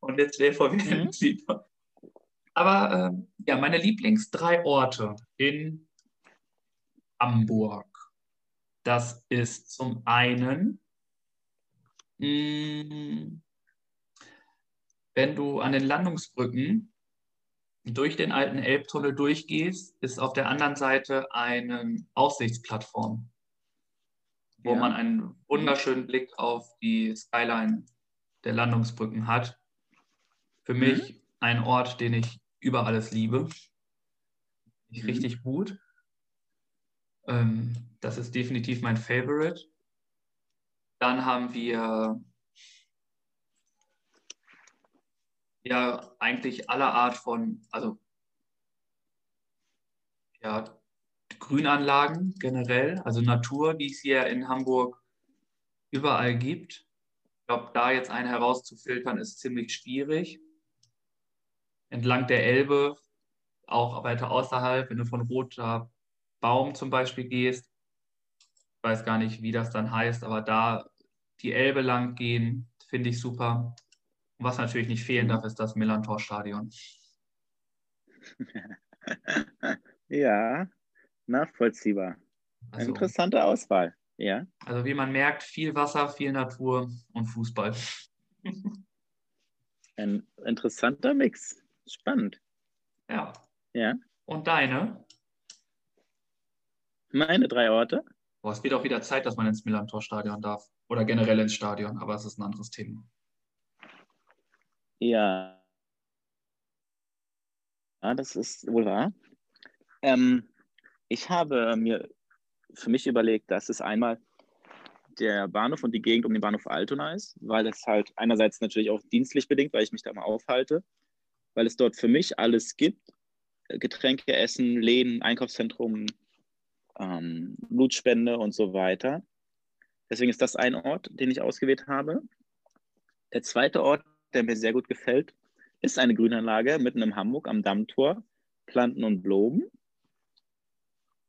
und jetzt VW mhm. Aber äh, ja, meine Lieblings drei Orte in Hamburg. Das ist zum einen, mh, hm, wenn du an den Landungsbrücken durch den alten Elbtunnel durchgehst, ist auf der anderen Seite eine Aussichtsplattform, wo ja. man einen wunderschönen Blick auf die Skyline der Landungsbrücken hat. Für mhm. mich ein Ort, den ich über alles liebe. Mhm. Richtig gut. Ähm, das ist definitiv mein Favorite. Dann haben wir ja eigentlich alle Art von, also ja, Grünanlagen generell, also Natur, die es hier in Hamburg überall gibt. Ich glaube, da jetzt einen herauszufiltern, ist ziemlich schwierig. Entlang der Elbe, auch weiter außerhalb, wenn du von Roter Baum zum Beispiel gehst, ich weiß gar nicht, wie das dann heißt, aber da die Elbe lang gehen, finde ich super. Was natürlich nicht fehlen darf, ist das Millantor-Stadion. [LAUGHS] ja, nachvollziehbar. Also, Interessante Auswahl, ja. Also wie man merkt, viel Wasser, viel Natur und Fußball. Ein interessanter Mix. Spannend. Ja. Ja. Und deine? Meine drei Orte? Boah, es wird auch wieder Zeit, dass man ins Millantor-Stadion darf. Oder generell ins Stadion, aber es ist ein anderes Thema. Ja. Ja, das ist wohl wahr. Ähm, ich habe mir für mich überlegt, dass es einmal der Bahnhof und die Gegend um den Bahnhof Altona ist, weil es halt einerseits natürlich auch dienstlich bedingt, weil ich mich da mal aufhalte, weil es dort für mich alles gibt. Getränke, Essen, Läden, Einkaufszentrum, ähm, Blutspende und so weiter. Deswegen ist das ein Ort, den ich ausgewählt habe. Der zweite Ort der mir sehr gut gefällt, ist eine Grünanlage mitten im Hamburg am Dammtor, Planten und Blumen.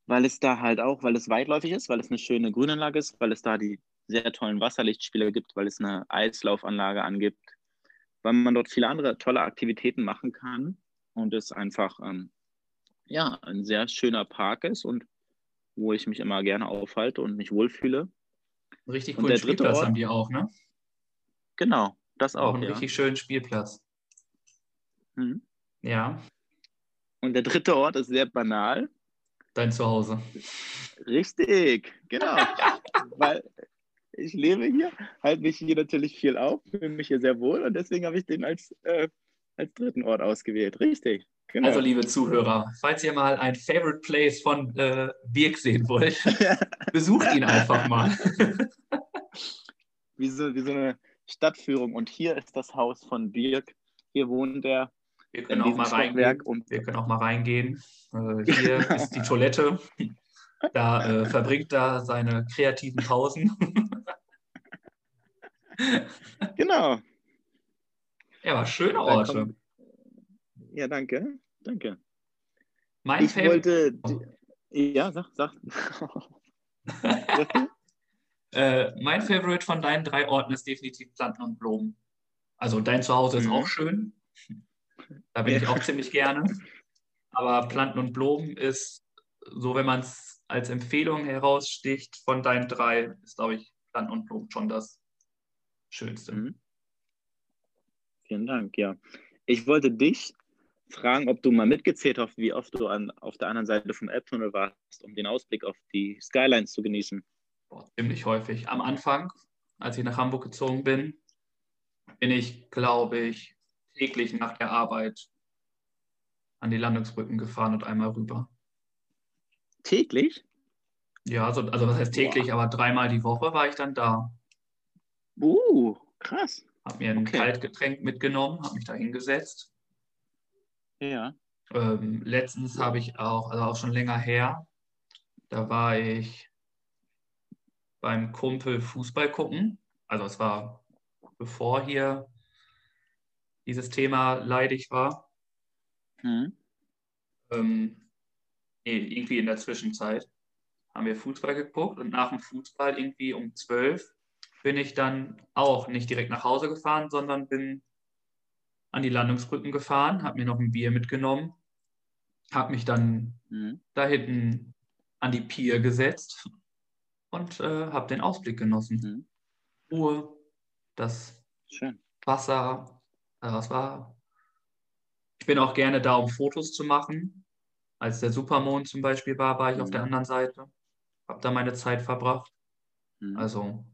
Weil es da halt auch, weil es weitläufig ist, weil es eine schöne Grünanlage ist, weil es da die sehr tollen Wasserlichtspiele gibt, weil es eine Eislaufanlage angibt, weil man dort viele andere tolle Aktivitäten machen kann und es einfach ähm, ja, ein sehr schöner Park ist und wo ich mich immer gerne aufhalte und mich wohlfühle. Richtig coolen Spielplatz Ort, haben die auch, ne? Genau, das auch. Auch einen ja. richtig schönen Spielplatz. Mhm. Ja. Und der dritte Ort ist sehr banal. Dein Zuhause. Richtig, genau. [LAUGHS] Weil ich lebe hier, halte mich hier natürlich viel auf, fühle mich hier sehr wohl und deswegen habe ich den als, äh, als dritten Ort ausgewählt. Richtig. Genau. Also, liebe Zuhörer, falls ihr mal ein Favorite Place von äh, Birk sehen wollt, [LAUGHS] besucht ihn einfach mal. [LAUGHS] wie, so, wie so eine Stadtführung. Und hier ist das Haus von Dirk. Hier wohnt er. Wir können, auch mal, reingehen. Und wir können auch mal reingehen. Äh, hier [LAUGHS] ist die Toilette. Da äh, verbringt er seine kreativen Pausen. Genau. Ja, aber schöne Orte. Ja, danke. Danke. Mein ich wollte. Ja, sag, sag. [LAUGHS] Äh, mein Favorite von deinen drei Orten ist definitiv Planten und Blumen. Also dein Zuhause ist mhm. auch schön. Da bin ich auch ziemlich gerne. Aber Planten und Blumen ist, so wenn man es als Empfehlung heraussticht von deinen drei, ist, glaube ich, Planten und Blumen schon das Schönste. Mhm. Vielen Dank, ja. Ich wollte dich fragen, ob du mal mitgezählt hast, wie oft du an, auf der anderen Seite vom Elbtunnel warst, um den Ausblick auf die Skylines zu genießen. Boah, ziemlich häufig. Am Anfang, als ich nach Hamburg gezogen bin, bin ich, glaube ich, täglich nach der Arbeit an die Landungsbrücken gefahren und einmal rüber. Täglich? Ja, also, also was heißt täglich, Boah. aber dreimal die Woche war ich dann da. Uh, krass. Hab mir ein okay. Kaltgetränk mitgenommen, habe mich da hingesetzt. Ja. Ähm, letztens habe ich auch, also auch schon länger her, da war ich beim Kumpel Fußball gucken. Also es war bevor hier dieses Thema leidig war. Mhm. Ähm, nee, irgendwie in der Zwischenzeit haben wir Fußball geguckt und nach dem Fußball irgendwie um 12 bin ich dann auch nicht direkt nach Hause gefahren, sondern bin an die Landungsbrücken gefahren, habe mir noch ein Bier mitgenommen, habe mich dann mhm. da hinten an die Pier gesetzt und äh, habe den Ausblick genossen. Mhm. Ruhe, das Schön. Wasser, äh, was war. Ich bin auch gerne da, um Fotos zu machen. Als der Supermond zum Beispiel war, war ich mhm. auf der anderen Seite, habe da meine Zeit verbracht. Mhm. Also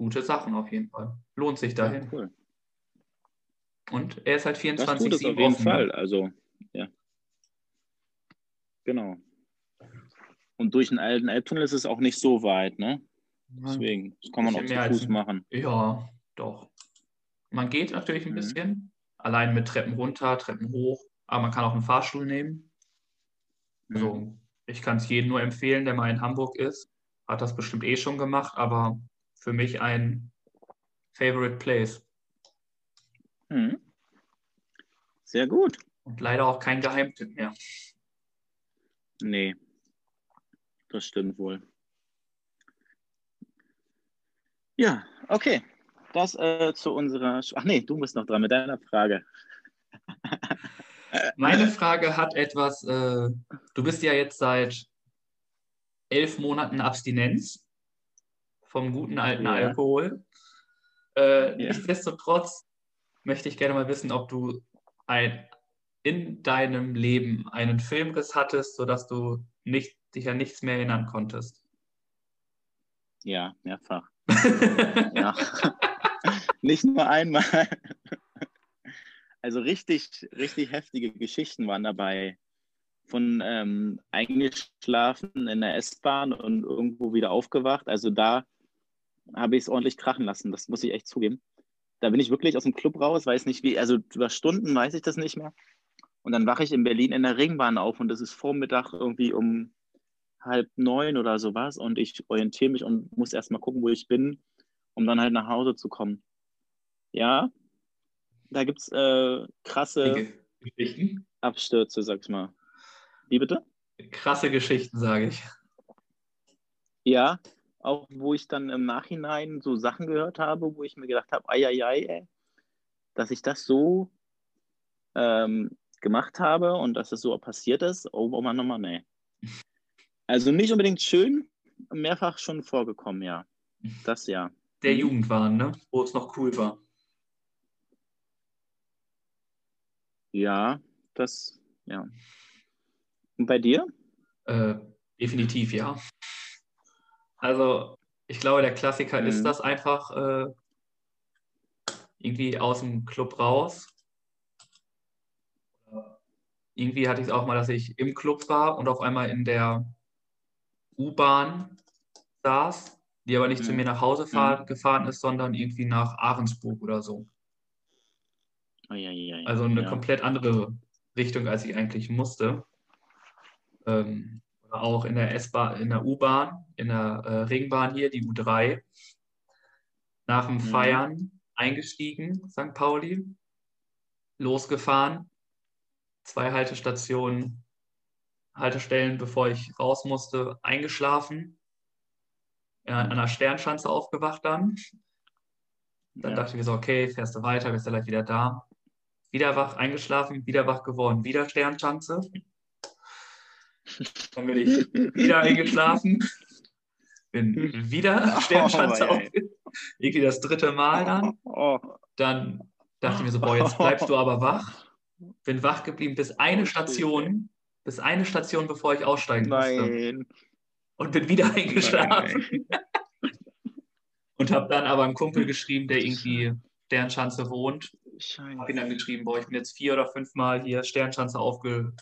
gute Sachen auf jeden Fall. Lohnt sich dahin. Ja, cool. Und er ist halt 24 das tut es auf jeden offen. Ne? Fall. Also, ja. Genau. Und durch den alten Elbtunnel ist es auch nicht so weit, ne? Deswegen, das kann man auch zu Fuß ein, machen. Ja, doch. Man geht natürlich ein mhm. bisschen, allein mit Treppen runter, Treppen hoch, aber man kann auch einen Fahrstuhl nehmen. Mhm. Also, ich kann es jedem nur empfehlen, der mal in Hamburg ist. Hat das bestimmt eh schon gemacht, aber für mich ein Favorite Place. Mhm. Sehr gut. Und leider auch kein Geheimtipp mehr. Nee, das stimmt wohl. Ja, okay. Das äh, zu unserer. Ach nee, du bist noch dran mit deiner Frage. [LAUGHS] Meine Frage hat etwas. Äh, du bist ja jetzt seit elf Monaten Abstinenz vom guten alten ja. Alkohol. Äh, ja. Nichtsdestotrotz möchte ich gerne mal wissen, ob du ein, in deinem Leben einen Filmriss hattest, sodass du nicht, dich an nichts mehr erinnern konntest. Ja, mehrfach. [LAUGHS] ja. [LAUGHS] nicht nur einmal. Also richtig, richtig heftige Geschichten waren dabei. Von ähm, eingeschlafen in der S-Bahn und irgendwo wieder aufgewacht. Also da habe ich es ordentlich krachen lassen, das muss ich echt zugeben. Da bin ich wirklich aus dem Club raus, weiß nicht wie, also über Stunden weiß ich das nicht mehr. Und dann wache ich in Berlin in der Ringbahn auf und es ist Vormittag irgendwie um halb neun oder sowas und ich orientiere mich und muss erstmal gucken, wo ich bin, um dann halt nach Hause zu kommen. Ja, da gibt es äh, krasse Geschichten. Abstürze, sag ich mal. Wie bitte? Krasse Geschichten, sage ich. Ja, auch wo ich dann im Nachhinein so Sachen gehört habe, wo ich mir gedacht habe, ei, ei, ei, ey, dass ich das so ähm, gemacht habe und dass es so passiert ist, oh, oh Mann, oh Mann, ey. [LAUGHS] Also nicht unbedingt schön, mehrfach schon vorgekommen, ja. Das ja. Der Jugendwahn, ne? Wo es noch cool war. Ja, das, ja. Und bei dir? Äh, definitiv, ja. Also, ich glaube, der Klassiker mhm. ist das einfach äh, irgendwie aus dem Club raus. Irgendwie hatte ich es auch mal, dass ich im Club war und auf einmal in der U-Bahn saß, die aber nicht mhm. zu mir nach Hause fahr, mhm. gefahren ist, sondern irgendwie nach Ahrensburg oder so. Oh, ja, ja, ja, also eine komplett andere Richtung, als ich eigentlich musste. Ähm, auch in der S-Bahn, in der U-Bahn, in der äh, Ringbahn hier, die U3, nach dem mhm. Feiern eingestiegen, St. Pauli, losgefahren, zwei Haltestationen, Haltestellen, bevor ich raus musste, eingeschlafen, ja, an einer Sternschanze aufgewacht dann. Dann ja. dachte ich mir so, okay, fährst du weiter, bist du gleich wieder da. Wieder wach, eingeschlafen, wieder wach geworden, wieder Sternschanze. Dann bin ich wieder eingeschlafen. Bin wieder [LAUGHS] Sternschanze oh, auf. Irgendwie das dritte Mal dann. Oh. Dann dachte ich mir so, boah, jetzt bleibst du aber wach. Bin wach geblieben bis eine Station, bis eine Station, bevor ich aussteigen Nein. musste. Und bin wieder eingeschlafen. Und habe dann aber einen Kumpel geschrieben, der irgendwie Sternschanze wohnt. Habe ihn dann geschrieben, boah, ich bin jetzt vier oder fünf Mal hier Sternschanze aufge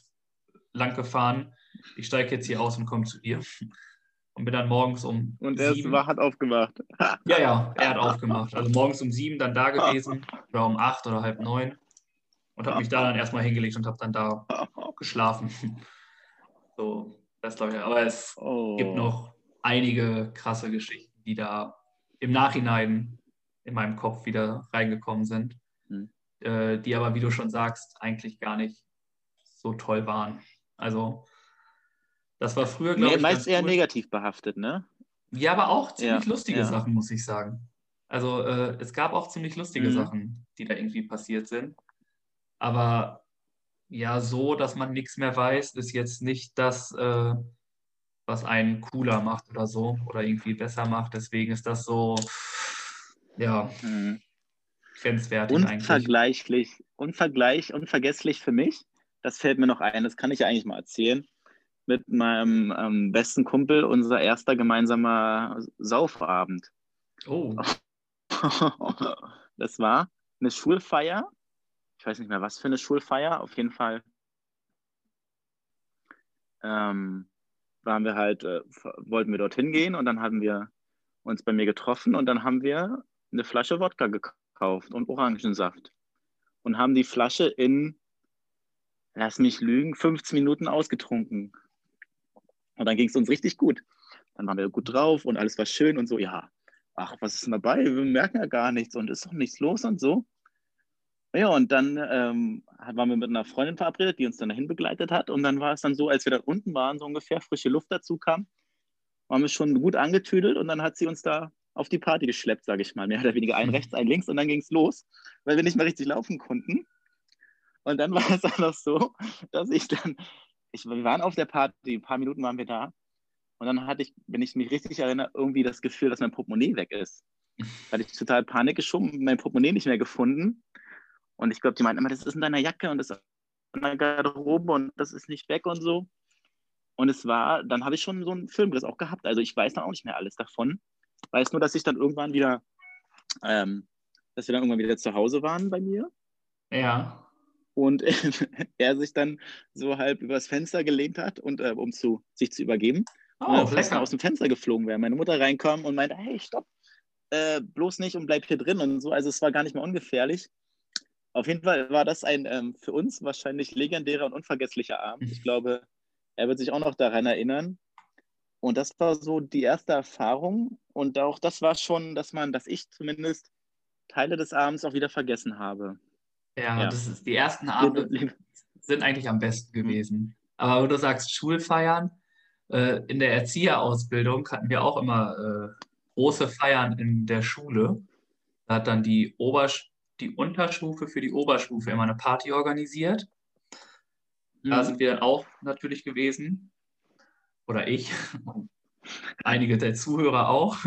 lang gefahren ich steige jetzt hier aus und komme zu dir. Und bin dann morgens um. Und er sieben, hat aufgemacht. Ja, ja, er hat aufgemacht. Also morgens um sieben dann da gewesen, oder um acht oder halb neun. Und habe mich da dann erstmal hingelegt und habe dann da geschlafen. So, das glaube ich. Aber es oh. gibt noch einige krasse Geschichten, die da im Nachhinein in meinem Kopf wieder reingekommen sind. Hm. äh, die aber, wie du schon sagst, eigentlich gar nicht so toll waren. Also, das war früher, glaube nee, ich. Meist eher cool. negativ behaftet, ne? Ja, aber auch ziemlich ja, lustige ja. Sachen, muss ich sagen. Also, äh, es gab auch ziemlich lustige mhm. Sachen, die da irgendwie passiert sind. Aber ja, so, dass man nichts mehr weiß, ist jetzt nicht das, äh, was einen cooler macht oder so oder irgendwie besser macht. Deswegen ist das so, ja, mhm. grenzwertig Unvergleichlich, eigentlich. Unvergleich, unvergesslich für mich. Das fällt mir noch ein, das kann ich ja eigentlich mal erzählen. Mit meinem ähm, besten Kumpel, unser erster gemeinsamer Saufabend. Oh. [LAUGHS] das war eine Schulfeier. Ich weiß nicht mehr, was für eine Schulfeier. Auf jeden Fall ähm, waren wir halt, äh, wollten wir dorthin gehen und dann haben wir uns bei mir getroffen und dann haben wir eine Flasche Wodka gekauft und Orangensaft und haben die Flasche in, lass mich lügen, 15 Minuten ausgetrunken. Und dann ging es uns richtig gut. Dann waren wir gut drauf und alles war schön und so, ja, ach, was ist denn dabei? Wir merken ja gar nichts und ist doch nichts los und so. Ja, und dann ähm, waren wir mit einer Freundin verabredet, die uns dann dahin begleitet hat. Und dann war es dann so, als wir da unten waren, so ungefähr frische Luft dazu kam, waren wir schon gut angetüdelt und dann hat sie uns da auf die Party geschleppt, sage ich mal. Mehr oder weniger ein [LAUGHS] rechts, ein links und dann ging es los, weil wir nicht mehr richtig laufen konnten. Und dann war es [LAUGHS] auch noch so, dass ich dann, ich, wir waren auf der Party, ein paar Minuten waren wir da. Und dann hatte ich, wenn ich mich richtig erinnere, irgendwie das Gefühl, dass mein Portemonnaie weg ist. Da hatte ich total Panik geschoben, mein Portemonnaie nicht mehr gefunden. Und ich glaube, die meinten immer, das ist in deiner Jacke und das ist in der Garderobe und das ist nicht weg und so. Und es war, dann habe ich schon so einen Filmriss auch gehabt. Also ich weiß dann auch nicht mehr alles davon. Weiß nur, dass ich dann irgendwann wieder, ähm, dass wir dann irgendwann wieder zu Hause waren bei mir. Ja. Und [LAUGHS] er sich dann so halb übers Fenster gelehnt hat, und, äh, um zu, sich zu übergeben. Oh, und dann aus dem Fenster geflogen wäre. Meine Mutter reinkam und meinte, hey, stopp, äh, bloß nicht und bleib hier drin und so. Also es war gar nicht mehr ungefährlich. Auf jeden Fall war das ein ähm, für uns wahrscheinlich legendärer und unvergesslicher Abend. Ich glaube, er wird sich auch noch daran erinnern. Und das war so die erste Erfahrung. Und auch das war schon, dass man, dass ich zumindest Teile des Abends auch wieder vergessen habe. Ja, ja. das ist die ersten Abende sind eigentlich am besten gewesen. Aber wo du sagst Schulfeiern, äh, in der Erzieherausbildung hatten wir auch immer äh, große Feiern in der Schule. Da hat dann die Oberstufe die Unterstufe für die Oberstufe immer eine Party organisiert. Mhm. Da sind wir dann auch natürlich gewesen. Oder ich. [LAUGHS] einige der Zuhörer auch.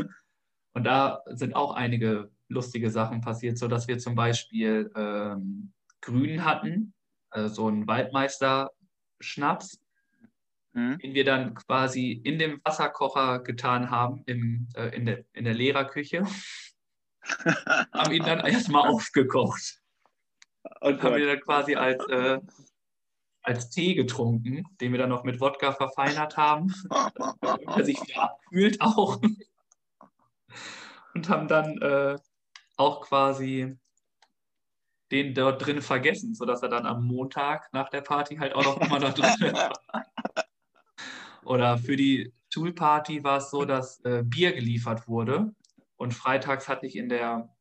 Und da sind auch einige lustige Sachen passiert, sodass wir zum Beispiel ähm, Grün hatten, also so einen Waldmeister-Schnaps, mhm. den wir dann quasi in dem Wasserkocher getan haben, im, äh, in, der, in der Lehrerküche [LAUGHS] haben ihn dann erstmal aufgekocht. Und oh haben ihn dann quasi als, äh, als Tee getrunken, den wir dann noch mit Wodka verfeinert haben. [LAUGHS] er sich wieder abkühlt auch. Und haben dann äh, auch quasi den dort drin vergessen, sodass er dann am Montag nach der Party halt auch noch mal da drin [LAUGHS] war. Oder für die Schulparty war es so, dass äh, Bier geliefert wurde und freitags hatte ich in der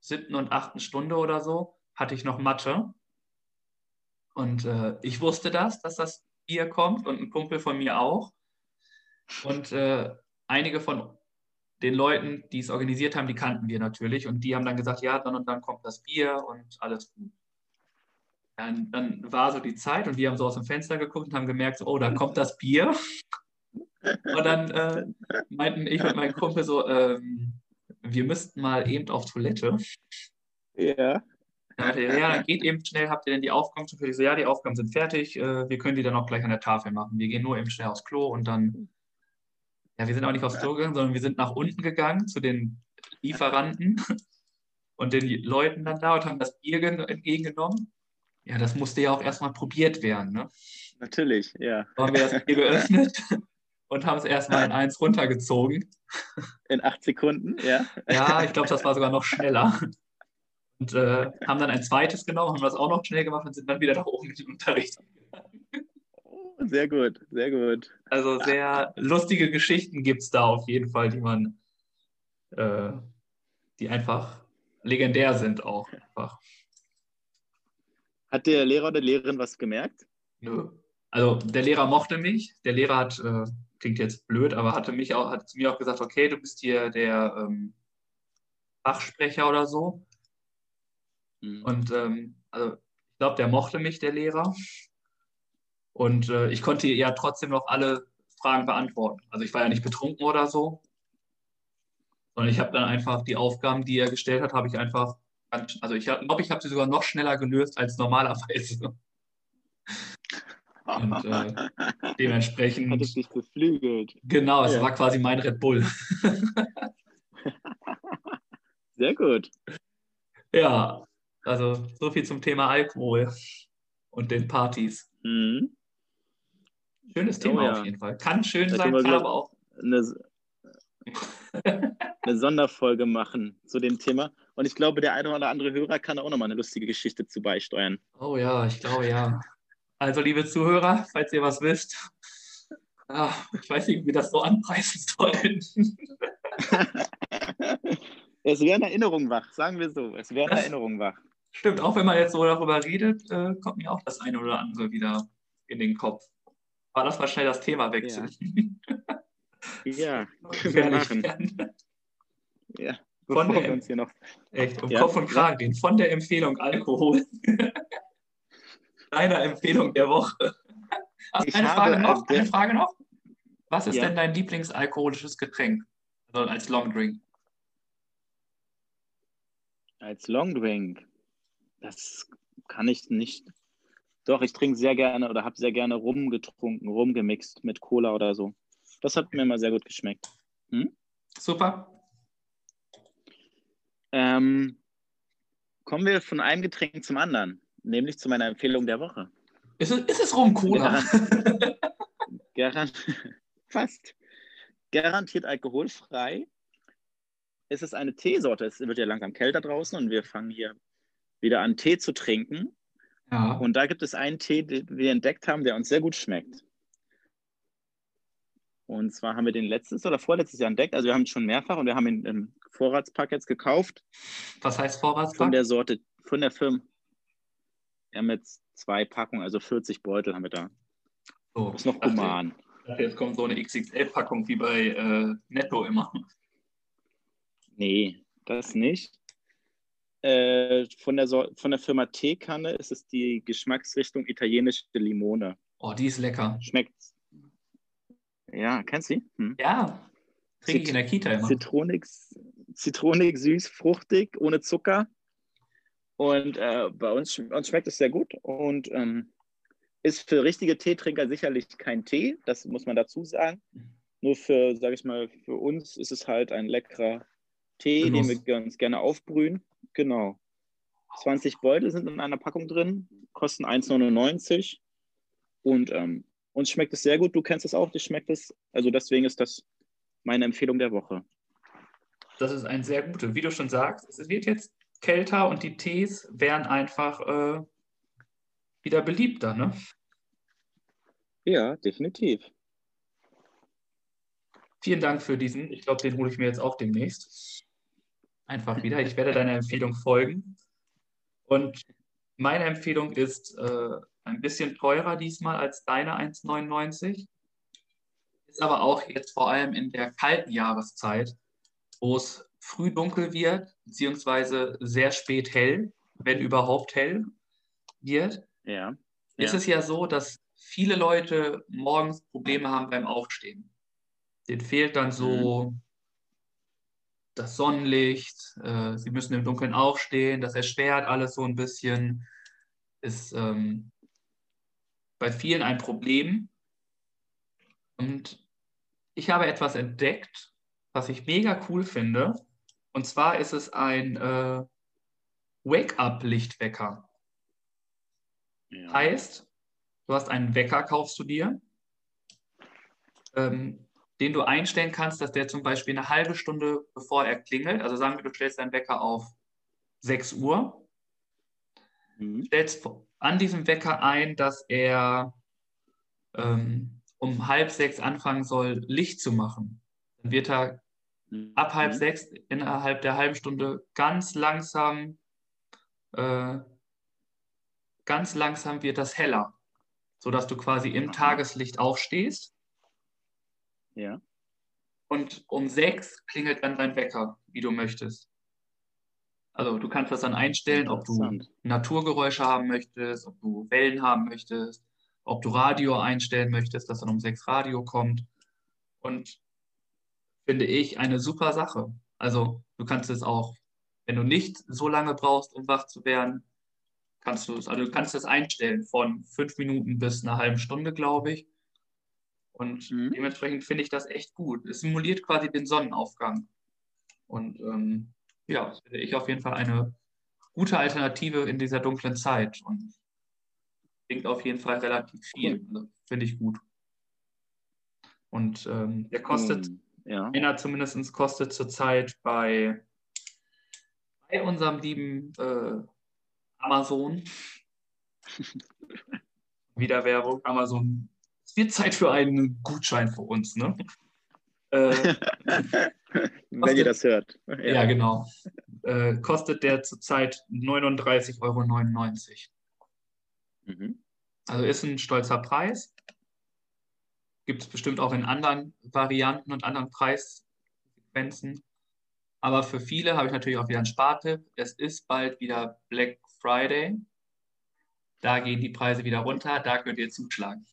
siebten und achten Stunde oder so, hatte ich noch Mathe. Und äh, ich wusste das, dass das Bier kommt und ein Kumpel von mir auch. Und äh, einige von den Leuten, die es organisiert haben, die kannten wir natürlich. Und die haben dann gesagt, ja, dann und dann kommt das Bier und alles gut. Dann, dann war so die Zeit und wir haben so aus dem Fenster geguckt und haben gemerkt, so, oh, da kommt das Bier. Und dann äh, meinten ich und mein Kumpel so, ähm, wir müssten mal eben auf Toilette. Ja. Ja, ja, dann geht eben schnell, habt ihr denn die Aufgaben fertig? So, ja, die Aufgaben sind fertig, äh, wir können die dann auch gleich an der Tafel machen. Wir gehen nur eben schnell aufs Klo und dann, ja, wir sind auch nicht aufs Klo gegangen, sondern wir sind nach unten gegangen zu den Lieferanten [LAUGHS] und den Leuten dann da und haben das Bier entgegengenommen. Ja, das musste ja auch erstmal probiert werden, ne? Natürlich, ja. Da haben wir das Bier geöffnet [LAUGHS] und haben es erstmal in eins runtergezogen. In acht Sekunden, ja. Ja, ich glaube, das war sogar noch schneller. Und äh, haben dann ein zweites genommen, haben das auch noch schnell gemacht und sind dann wieder nach oben in den Unterricht gegangen. Sehr gut, sehr gut. Also sehr lustige Geschichten gibt es da auf jeden Fall, die man, äh, die einfach legendär sind auch einfach. Hat der Lehrer oder Lehrerin was gemerkt? Nö. Also der Lehrer mochte mich. Der Lehrer hat, äh, klingt jetzt blöd, aber hatte mich auch, hat zu mir auch gesagt, okay, du bist hier der ähm, Fachsprecher oder so. Mhm. Und ähm, also ich glaube, der mochte mich, der Lehrer. Und äh, ich konnte ja trotzdem noch alle Fragen beantworten. Also ich war ja nicht betrunken oder so. Sondern ich habe dann einfach die Aufgaben, die er gestellt hat, habe ich einfach, also ich glaube, ich habe sie sogar noch schneller gelöst als normalerweise. [LAUGHS] Und äh, dementsprechend. Hat es dich beflügelt. Genau, es ja. war quasi mein Red Bull. [LAUGHS] Sehr gut. Ja, also so viel zum Thema Alkohol und den Partys. Mhm. Schönes Thema oh, ja. auf jeden Fall. Kann schön da sein, kann aber auch. Eine, [LAUGHS] eine Sonderfolge machen zu dem Thema. Und ich glaube, der eine oder andere Hörer kann auch nochmal eine lustige Geschichte zu beisteuern. Oh ja, ich glaube ja. Also, liebe Zuhörer, falls ihr was wisst, ach, ich weiß nicht, wie wir das so anpreisen sollen. [LAUGHS] es werden Erinnerungen wach, sagen wir so. Es werden Erinnerungen wach. Stimmt, auch wenn man jetzt so darüber redet, äh, kommt mir auch das eine oder andere wieder in den Kopf. Aber lass mal schnell das Thema wechseln. Ja, [LAUGHS] können wir machen. Ja, von der, uns hier noch. Echt, um ja. Kopf und Kragen gehen. Von der Empfehlung Alkohol. [LAUGHS] Deiner Empfehlung der Woche. Hast eine Frage noch? Eine Frage noch? Was ist ja. denn dein Lieblingsalkoholisches Getränk? Also als Longdrink. Als Longdrink? Das kann ich nicht. Doch, ich trinke sehr gerne oder habe sehr gerne Rum getrunken, Rum gemixt mit Cola oder so. Das hat mir immer sehr gut geschmeckt. Hm? Super. Ähm, kommen wir von einem Getränk zum anderen, nämlich zu meiner Empfehlung der Woche. Ist es, ist es Rum-Cola? Garant, [LAUGHS] Garant, fast. Garantiert alkoholfrei. Es ist eine Teesorte. Es wird ja langsam kälter draußen und wir fangen hier wieder an, Tee zu trinken. Ja. Und da gibt es einen Tee, den wir entdeckt haben, der uns sehr gut schmeckt. Und zwar haben wir den letztes oder vorletztes Jahr entdeckt. Also wir haben ihn schon mehrfach und wir haben ihn im Vorratspack jetzt gekauft. Was heißt Vorratspack? Von der Sorte, von der Firma. Wir haben jetzt zwei Packungen, also 40 Beutel haben wir da. Oh, das ist noch human. Jetzt kommt so eine XXL-Packung wie bei äh, Netto immer. Nee, das nicht. Äh, von, der so von der Firma Teekanne ist es die Geschmacksrichtung italienische Limone. Oh, die ist lecker. Schmeckt. Ja, kennst du sie? Hm. Ja, trinke ich in der Kita immer. Zitronik, Zitronik, süß, fruchtig, ohne Zucker. Und äh, bei uns, uns, schmeckt es sehr gut und ähm, ist für richtige Teetrinker sicherlich kein Tee, das muss man dazu sagen. Nur für, sage ich mal, für uns ist es halt ein leckerer Tee, Genuss. den wir uns gerne aufbrühen. Genau. 20 Beutel sind in einer Packung drin, kosten 1,99 und ähm, uns schmeckt es sehr gut. Du kennst es auch, dich schmeckt es. Also deswegen ist das meine Empfehlung der Woche. Das ist ein sehr guter. Wie du schon sagst, es wird jetzt kälter und die Tees werden einfach äh, wieder beliebter, ne? Ja, definitiv. Vielen Dank für diesen. Ich glaube, den hole ich mir jetzt auch demnächst einfach wieder. Ich werde deiner Empfehlung folgen. Und meine Empfehlung ist äh, ein bisschen teurer diesmal als deine 1,99. Ist aber auch jetzt vor allem in der kalten Jahreszeit, wo es früh dunkel wird, beziehungsweise sehr spät hell, wenn überhaupt hell wird. Ja. Ist ja. es ja so, dass viele Leute morgens Probleme haben beim Aufstehen. Denen fehlt dann so mhm das Sonnenlicht, äh, sie müssen im Dunkeln aufstehen, das erschwert alles so ein bisschen, ist ähm, bei vielen ein Problem. Und ich habe etwas entdeckt, was ich mega cool finde. Und zwar ist es ein äh, Wake-up-Lichtwecker. Ja. Heißt, du hast einen Wecker, kaufst du dir. Ähm, den du einstellen kannst, dass der zum Beispiel eine halbe Stunde bevor er klingelt, also sagen wir, du stellst deinen Wecker auf 6 Uhr, mhm. stellst an diesem Wecker ein, dass er ähm, um halb sechs anfangen soll, Licht zu machen. Dann wird er mhm. ab halb sechs innerhalb der halben Stunde ganz langsam äh, ganz langsam wird das heller, sodass du quasi im Tageslicht aufstehst. Ja. Und um sechs klingelt dann dein Wecker, wie du möchtest. Also du kannst das dann einstellen, ob du Naturgeräusche haben möchtest, ob du Wellen haben möchtest, ob du Radio einstellen möchtest, dass dann um sechs Radio kommt. Und finde ich eine super Sache. Also du kannst es auch, wenn du nicht so lange brauchst, um wach zu werden, kannst du es, also du kannst es einstellen von fünf Minuten bis eine halbe Stunde, glaube ich. Und mhm. dementsprechend finde ich das echt gut. Es simuliert quasi den Sonnenaufgang. Und ähm, ja, das finde ich auf jeden Fall eine gute Alternative in dieser dunklen Zeit und bringt auf jeden Fall relativ viel. Also, finde ich gut. Und ähm, der kostet, um, ja. einer zumindest kostet zurzeit bei, bei unserem lieben äh, Amazon, [LAUGHS] wieder Werbung, Amazon, es wird Zeit für einen Gutschein für uns, ne? Äh, [LAUGHS] Wenn ihr das hört. Ja, ja genau. Äh, kostet der zurzeit 39,99 Euro. Mhm. Also ist ein stolzer Preis. Gibt es bestimmt auch in anderen Varianten und anderen Preissequenzen. Aber für viele habe ich natürlich auch wieder einen Spartipp. Es ist bald wieder Black Friday. Da gehen die Preise wieder runter. Da könnt ihr zuschlagen.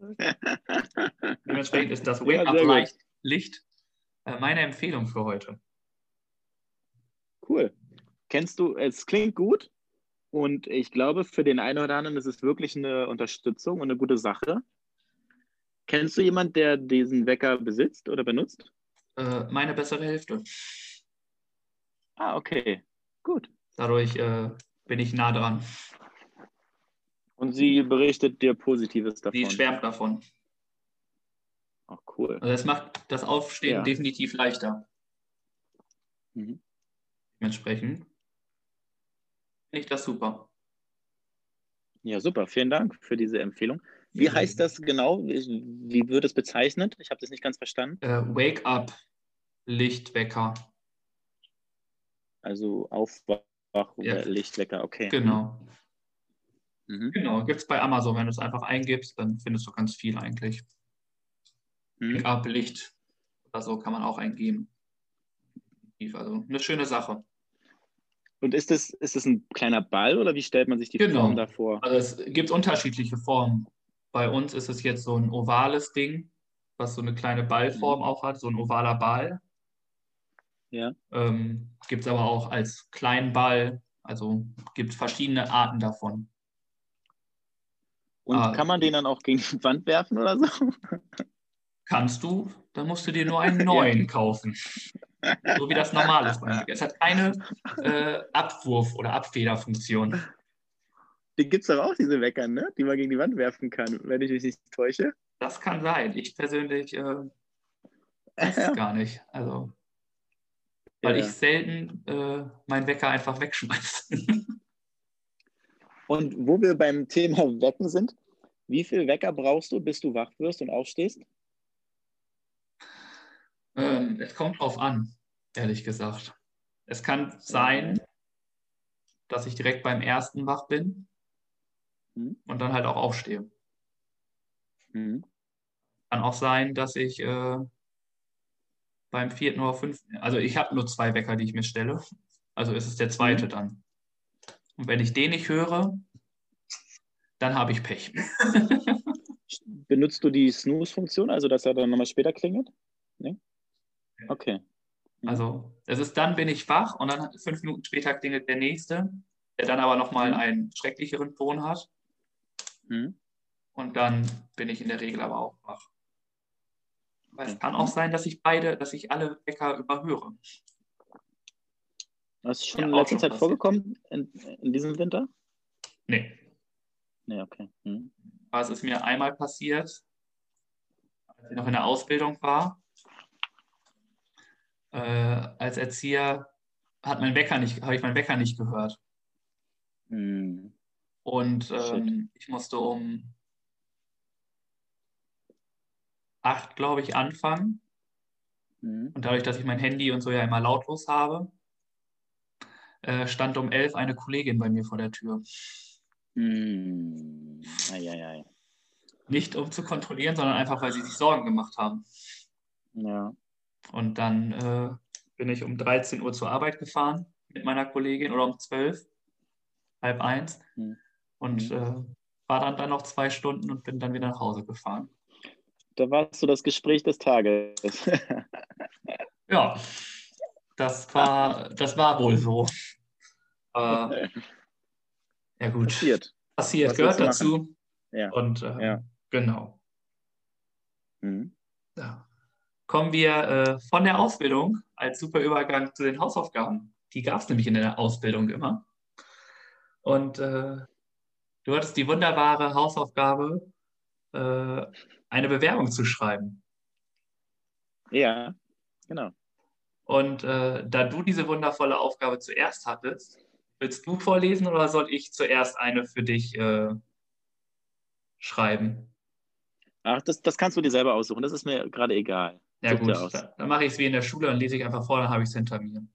[LAUGHS] Dementsprechend ist das Wake-Up-Licht äh, meine Empfehlung für heute. Cool. Kennst du, es klingt gut und ich glaube, für den einen oder anderen ist es wirklich eine Unterstützung und eine gute Sache. Kennst du jemanden, der diesen Wecker besitzt oder benutzt? Äh, meine bessere Hälfte. Ah, okay. Gut. Dadurch äh, bin ich nah dran. Und sie berichtet dir Positives davon. Sie schwärmt davon. Ach, cool. Also das macht das Aufstehen ja. definitiv leichter. Mhm. Dementsprechend finde ich das super. Ja, super. Vielen Dank für diese Empfehlung. Wie ja. heißt das genau? Wie, wird es bezeichnet? Ich habe das nicht ganz verstanden. Äh, Wake Up Lichtwecker. Also Aufwach ja. Lichtwecker, okay. Genau. Mhm. Genau, gibt es bei Amazon. Wenn du es einfach eingibst, dann findest du ganz viel eigentlich. Mhm. Licht oder so kann man auch eingeben. Also eine schöne Sache. Und ist das, ist das ein kleiner Ball oder wie stellt man sich die genau. Form davor? Also es gibt unterschiedliche Formen. Bei uns ist es jetzt so ein ovales Ding, was so eine kleine Ballform mhm. auch hat, so ein ovaler Ball. Ja. Ähm, gibt es aber auch als kleinen Ball, also gibt es verschiedene Arten davon. Und ah, kann man den dann auch gegen die Wand werfen oder so? [LAUGHS] Kannst du, dann musst du dir nur einen [LAUGHS] neuen kaufen. So wie das normal ist bei Es hat keine äh, Abwurf- oder Abfederfunktion. Die gibt es doch auch, diese Wecker, ne? die man gegen die Wand werfen kann, wenn ich mich nicht täusche. Das kann sein. Ich persönlich äh, weiß es [LAUGHS] gar nicht. Also, weil ja. ich selten äh, meinen Wecker einfach wegschmeiße. Und wo wir beim Thema Wecken sind, wie viel Wecker brauchst du, bis du wach wirst und aufstehst? Ähm, es kommt drauf an, ehrlich gesagt. Es kann sein, dass ich direkt beim ersten wach bin mhm. und dann halt auch aufstehe. Mhm. Kann auch sein, dass ich äh, beim vierten oder fünften, also ich habe nur zwei Wecker, die ich mir stelle. Also ist es der zweite mhm. dann. Und wenn ich den nicht höre, dann habe ich Pech. [LAUGHS] Benutzt du die Snooze-Funktion, also dass er dann nochmal später klingelt? Nee? Okay. Mhm. Also es ist dann bin ich wach und dann fünf Minuten später klingelt der nächste, der dann aber nochmal mhm. einen schrecklicheren Ton hat. Mhm. Und dann bin ich in der Regel aber auch wach. Aber es kann auch sein, dass ich beide, dass ich alle Wecker überhöre. Das ist schon ja, in letzter Zeit vorgekommen in, in, diesem Winter? Nee. Nee, okay. Hm. Aber es ist mir einmal passiert, als ich noch in der Ausbildung war äh, als Erzieher hat mein Wecker nicht, habe ich meinen Wecker nicht gehört. Mhm. Und ähm, ich musste um acht, glaube ich, anfangen. Mhm. Und dadurch, dass ich mein Handy und so ja immer lautlos habe, äh, stand um elf eine Kollegin bei mir vor der Tür. Hm. Ei, ei, ei. Nicht um zu kontrollieren, sondern einfach, weil sie sich Sorgen gemacht haben. Ja. Und dann äh, bin ich um 13 Uhr zur Arbeit gefahren mit meiner Kollegin oder um 12, halb eins. Hm. Und hm. äh, war dann, dann noch zwei Stunden und bin dann wieder nach Hause gefahren. Da warst du das Gespräch des Tages. ja, [LAUGHS] das war, das war wohl so. Äh, ja, gut. Passiert. Passiert, gehört dazu. Ja. Und äh, ja. genau. Mhm. Ja. Kommen wir äh, von der Ausbildung als super Übergang zu den Hausaufgaben. Die gab es nämlich in der Ausbildung immer. Und äh, du hattest die wunderbare Hausaufgabe, äh, eine Bewerbung zu schreiben. Ja, genau. Und äh, da du diese wundervolle Aufgabe zuerst hattest, willst du vorlesen oder soll ich zuerst eine für dich äh, schreiben? Ach, das, das kannst du dir selber aussuchen. Das ist mir gerade egal. Ja, Such gut. Da, dann mache ich es wie in der Schule und lese ich einfach vor, dann habe ich es hinter mir.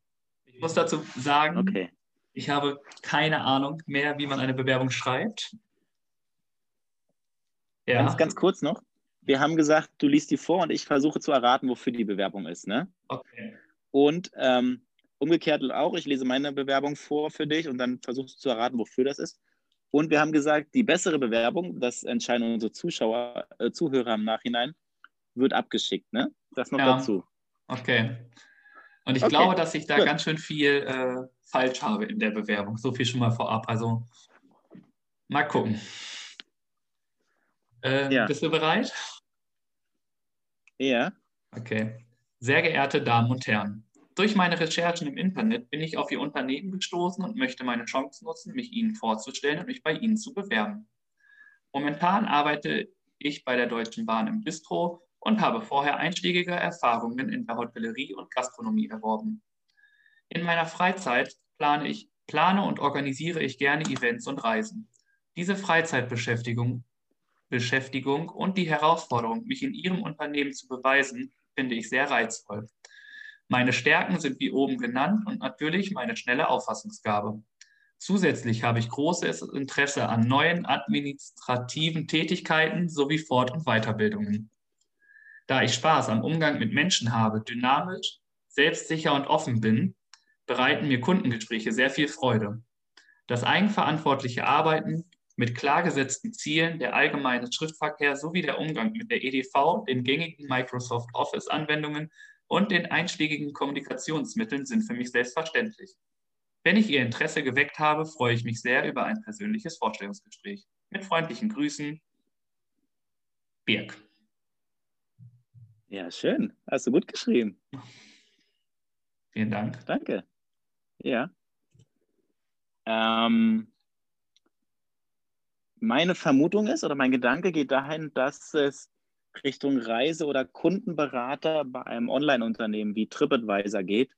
Ich muss dazu sagen, okay. ich habe keine Ahnung mehr, wie man eine Bewerbung schreibt. Ja. Ganz, ganz kurz noch. Wir haben gesagt, du liest die vor und ich versuche zu erraten, wofür die Bewerbung ist. Ne? Okay. Und ähm, umgekehrt auch, ich lese meine Bewerbung vor für dich und dann versuchst du zu erraten, wofür das ist. Und wir haben gesagt, die bessere Bewerbung, das entscheiden unsere Zuschauer, äh, Zuhörer im Nachhinein, wird abgeschickt. Ne? Das noch ja. dazu. Okay. Und ich okay. glaube, dass ich da Gut. ganz schön viel äh, falsch habe in der Bewerbung. So viel schon mal vorab. Also mal gucken. Äh, ja. Bist du bereit? Ja. Okay. Sehr geehrte Damen und Herren, durch meine Recherchen im Internet bin ich auf Ihr Unternehmen gestoßen und möchte meine Chance nutzen, mich Ihnen vorzustellen und mich bei Ihnen zu bewerben. Momentan arbeite ich bei der Deutschen Bahn im Bistro und habe vorher einschlägige Erfahrungen in der Hotellerie und Gastronomie erworben. In meiner Freizeit plane, ich, plane und organisiere ich gerne Events und Reisen. Diese Freizeitbeschäftigung Beschäftigung und die Herausforderung, mich in Ihrem Unternehmen zu beweisen, finde ich sehr reizvoll. Meine Stärken sind wie oben genannt und natürlich meine schnelle Auffassungsgabe. Zusätzlich habe ich großes Interesse an neuen administrativen Tätigkeiten sowie Fort- und Weiterbildungen. Da ich Spaß am Umgang mit Menschen habe, dynamisch, selbstsicher und offen bin, bereiten mir Kundengespräche sehr viel Freude. Das eigenverantwortliche Arbeiten mit klar gesetzten Zielen, der allgemeine Schriftverkehr sowie der Umgang mit der EDV, den gängigen Microsoft Office-Anwendungen und den einschlägigen Kommunikationsmitteln sind für mich selbstverständlich. Wenn ich Ihr Interesse geweckt habe, freue ich mich sehr über ein persönliches Vorstellungsgespräch. Mit freundlichen Grüßen, Birk. Ja, schön. Hast du gut geschrieben. Vielen Dank. Danke. Ja. Ähm, meine Vermutung ist oder mein Gedanke geht dahin, dass es Richtung Reise- oder Kundenberater bei einem Online-Unternehmen wie TripAdvisor geht,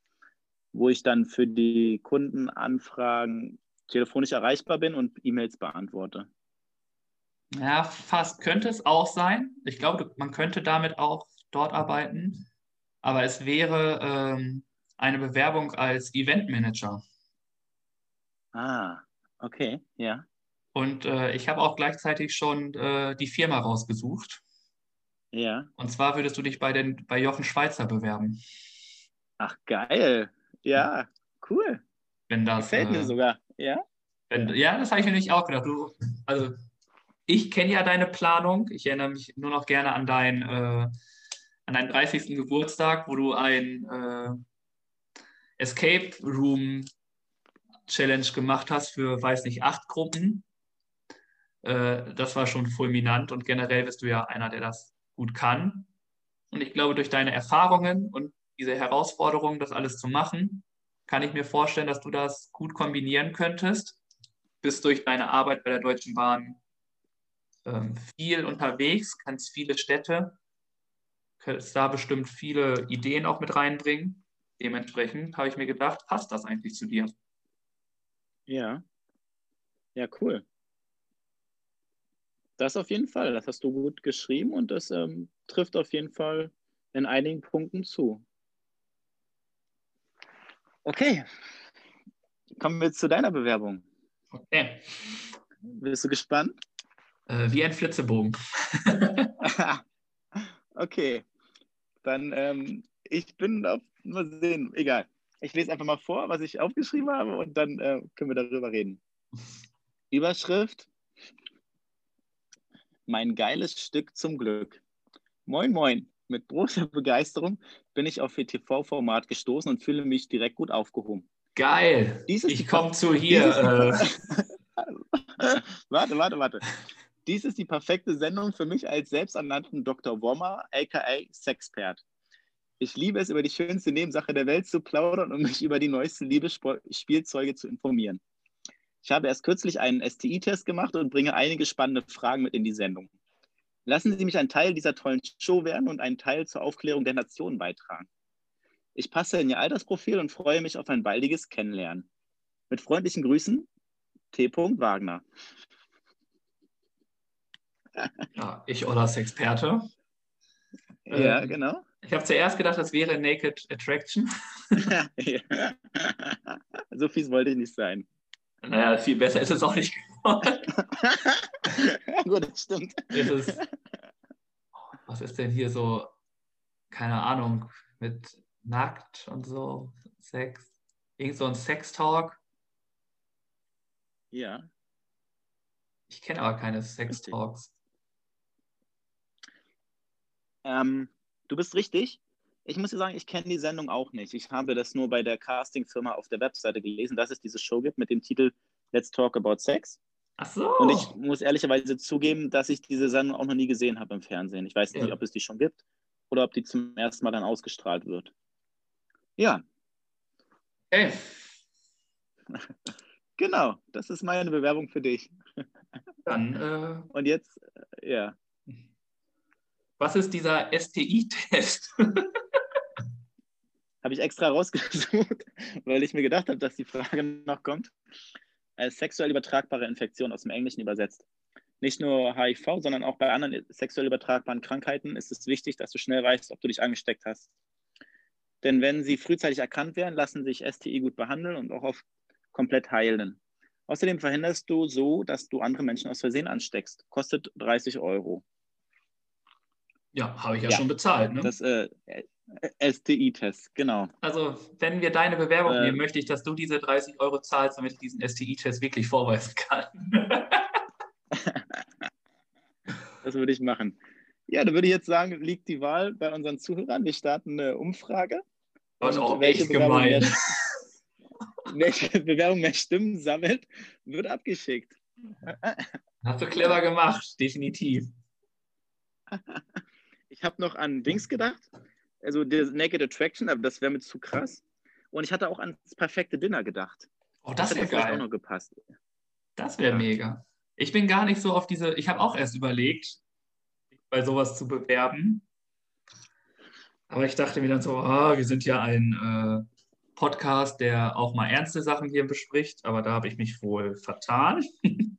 wo ich dann für die Kundenanfragen telefonisch erreichbar bin und E-Mails beantworte. Ja, fast könnte es auch sein. Ich glaube, man könnte damit auch dort arbeiten, aber es wäre ähm, eine Bewerbung als Eventmanager. Ah, okay, ja. Und äh, ich habe auch gleichzeitig schon äh, die Firma rausgesucht. Ja. Und zwar würdest du dich bei, den, bei Jochen Schweizer bewerben. Ach, geil. Ja, cool. Wenn das, Gefällt äh, mir sogar, ja. Wenn, ja, das habe ich mir nicht auch gedacht. Du, also, ich kenne ja deine Planung. Ich erinnere mich nur noch gerne an, dein, äh, an deinen 30. Geburtstag, wo du ein äh, Escape Room Challenge gemacht hast für, weiß nicht, acht Gruppen. Äh, das war schon fulminant und generell bist du ja einer, der das gut kann. Und ich glaube, durch deine Erfahrungen und diese Herausforderung, das alles zu machen, kann ich mir vorstellen, dass du das gut kombinieren könntest. Bist durch deine Arbeit bei der Deutschen Bahn ähm, viel unterwegs, kannst viele Städte, kannst da bestimmt viele Ideen auch mit reinbringen. Dementsprechend habe ich mir gedacht, passt das eigentlich zu dir? Ja. Ja, cool. Das auf jeden Fall. Das hast du gut geschrieben und das ähm, trifft auf jeden Fall in einigen Punkten zu. Okay. Kommen wir zu deiner Bewerbung. Okay. Bist du gespannt? Äh, wie ein Flitzebogen. [LAUGHS] okay. Dann, ähm, ich bin auf, mal sehen, egal. Ich lese einfach mal vor, was ich aufgeschrieben habe und dann äh, können wir darüber reden. Überschrift: Mein geiles Stück zum Glück. Moin, moin. Mit großer [LAUGHS] Begeisterung bin ich auf Ihr TV-Format gestoßen und fühle mich direkt gut aufgehoben. Geil. ich komme zu hier. Äh. [LAUGHS] warte, warte, warte. Dies ist die perfekte Sendung für mich als selbsternannten Dr. Wommer, aka Sexpert. Ich liebe es, über die schönste Nebensache der Welt zu plaudern und mich über die neuesten Liebesspielzeuge zu informieren. Ich habe erst kürzlich einen STI-Test gemacht und bringe einige spannende Fragen mit in die Sendung. Lassen Sie mich ein Teil dieser tollen Show werden und einen Teil zur Aufklärung der Nation beitragen. Ich passe in Ihr Altersprofil und freue mich auf ein baldiges Kennenlernen. Mit freundlichen Grüßen, T. Wagner. Ja, ich Ollas Experte. Ja, ähm, genau. Ich habe zuerst gedacht, das wäre Naked Attraction. [LAUGHS] ja. So fies wollte ich nicht sein. Naja, viel besser ist es auch nicht geworden. [LAUGHS] Gut, das stimmt. Ist was ist denn hier so, keine Ahnung, mit nackt und so, Sex, irgend so ein Sex-Talk? Ja. Ich kenne aber keine Sex-Talks. Ähm, du bist richtig. Ich muss dir sagen, ich kenne die Sendung auch nicht. Ich habe das nur bei der Casting-Firma auf der Webseite gelesen, dass es diese Show gibt mit dem Titel Let's Talk About Sex. Ach so. Und ich muss ehrlicherweise zugeben, dass ich diese Sendung auch noch nie gesehen habe im Fernsehen. Ich weiß nicht, ja. ob es die schon gibt oder ob die zum ersten Mal dann ausgestrahlt wird. Ja. Okay. [LAUGHS] Genau, das ist meine Bewerbung für dich. [LAUGHS] Dann. Äh... Und jetzt, äh, ja. Was ist dieser STI-Test? [LAUGHS] habe ich extra rausgesucht, [LAUGHS] weil ich mir gedacht habe, dass die Frage noch kommt. Als sexuell übertragbare Infektion aus dem Englischen übersetzt. Nicht nur HIV, sondern auch bei anderen sexuell übertragbaren Krankheiten ist es wichtig, dass du schnell weißt, ob du dich angesteckt hast. Denn wenn sie frühzeitig erkannt werden, lassen sich STI gut behandeln und auch auf komplett heilen. Außerdem verhinderst du so, dass du andere Menschen aus Versehen ansteckst. Kostet 30 Euro. Ja, habe ich ja, ja, schon bezahlt. Ne? Das äh, STI-Test, genau. Also, wenn wir deine Bewerbung äh, nehmen, möchte ich, dass du diese 30 Euro zahlst, damit ich diesen STI-Test wirklich vorweisen kann. [LAUGHS] das würde ich machen. Ja, da würde ich jetzt sagen, liegt die Wahl bei unseren Zuhörern. Wir starten eine Umfrage. Das ist auch echt gemein. [LAUGHS] Welche Bewerbung mehr Stimmen sammelt, wird abgeschickt. Hast du clever gemacht, definitiv. [LAUGHS] Ich habe noch an Dings gedacht, also der Naked Attraction, aber das wäre mir zu krass. Und ich hatte auch ans perfekte Dinner gedacht. Oh, das, das wäre geil. auch noch gepasst. Das wäre ja. mega. Ich bin gar nicht so auf diese, ich habe auch erst überlegt, bei sowas zu bewerben. Aber ich dachte mir dann so, oh, wir sind ja ein äh, Podcast, der auch mal ernste Sachen hier bespricht, aber da habe ich mich wohl vertan. [LAUGHS]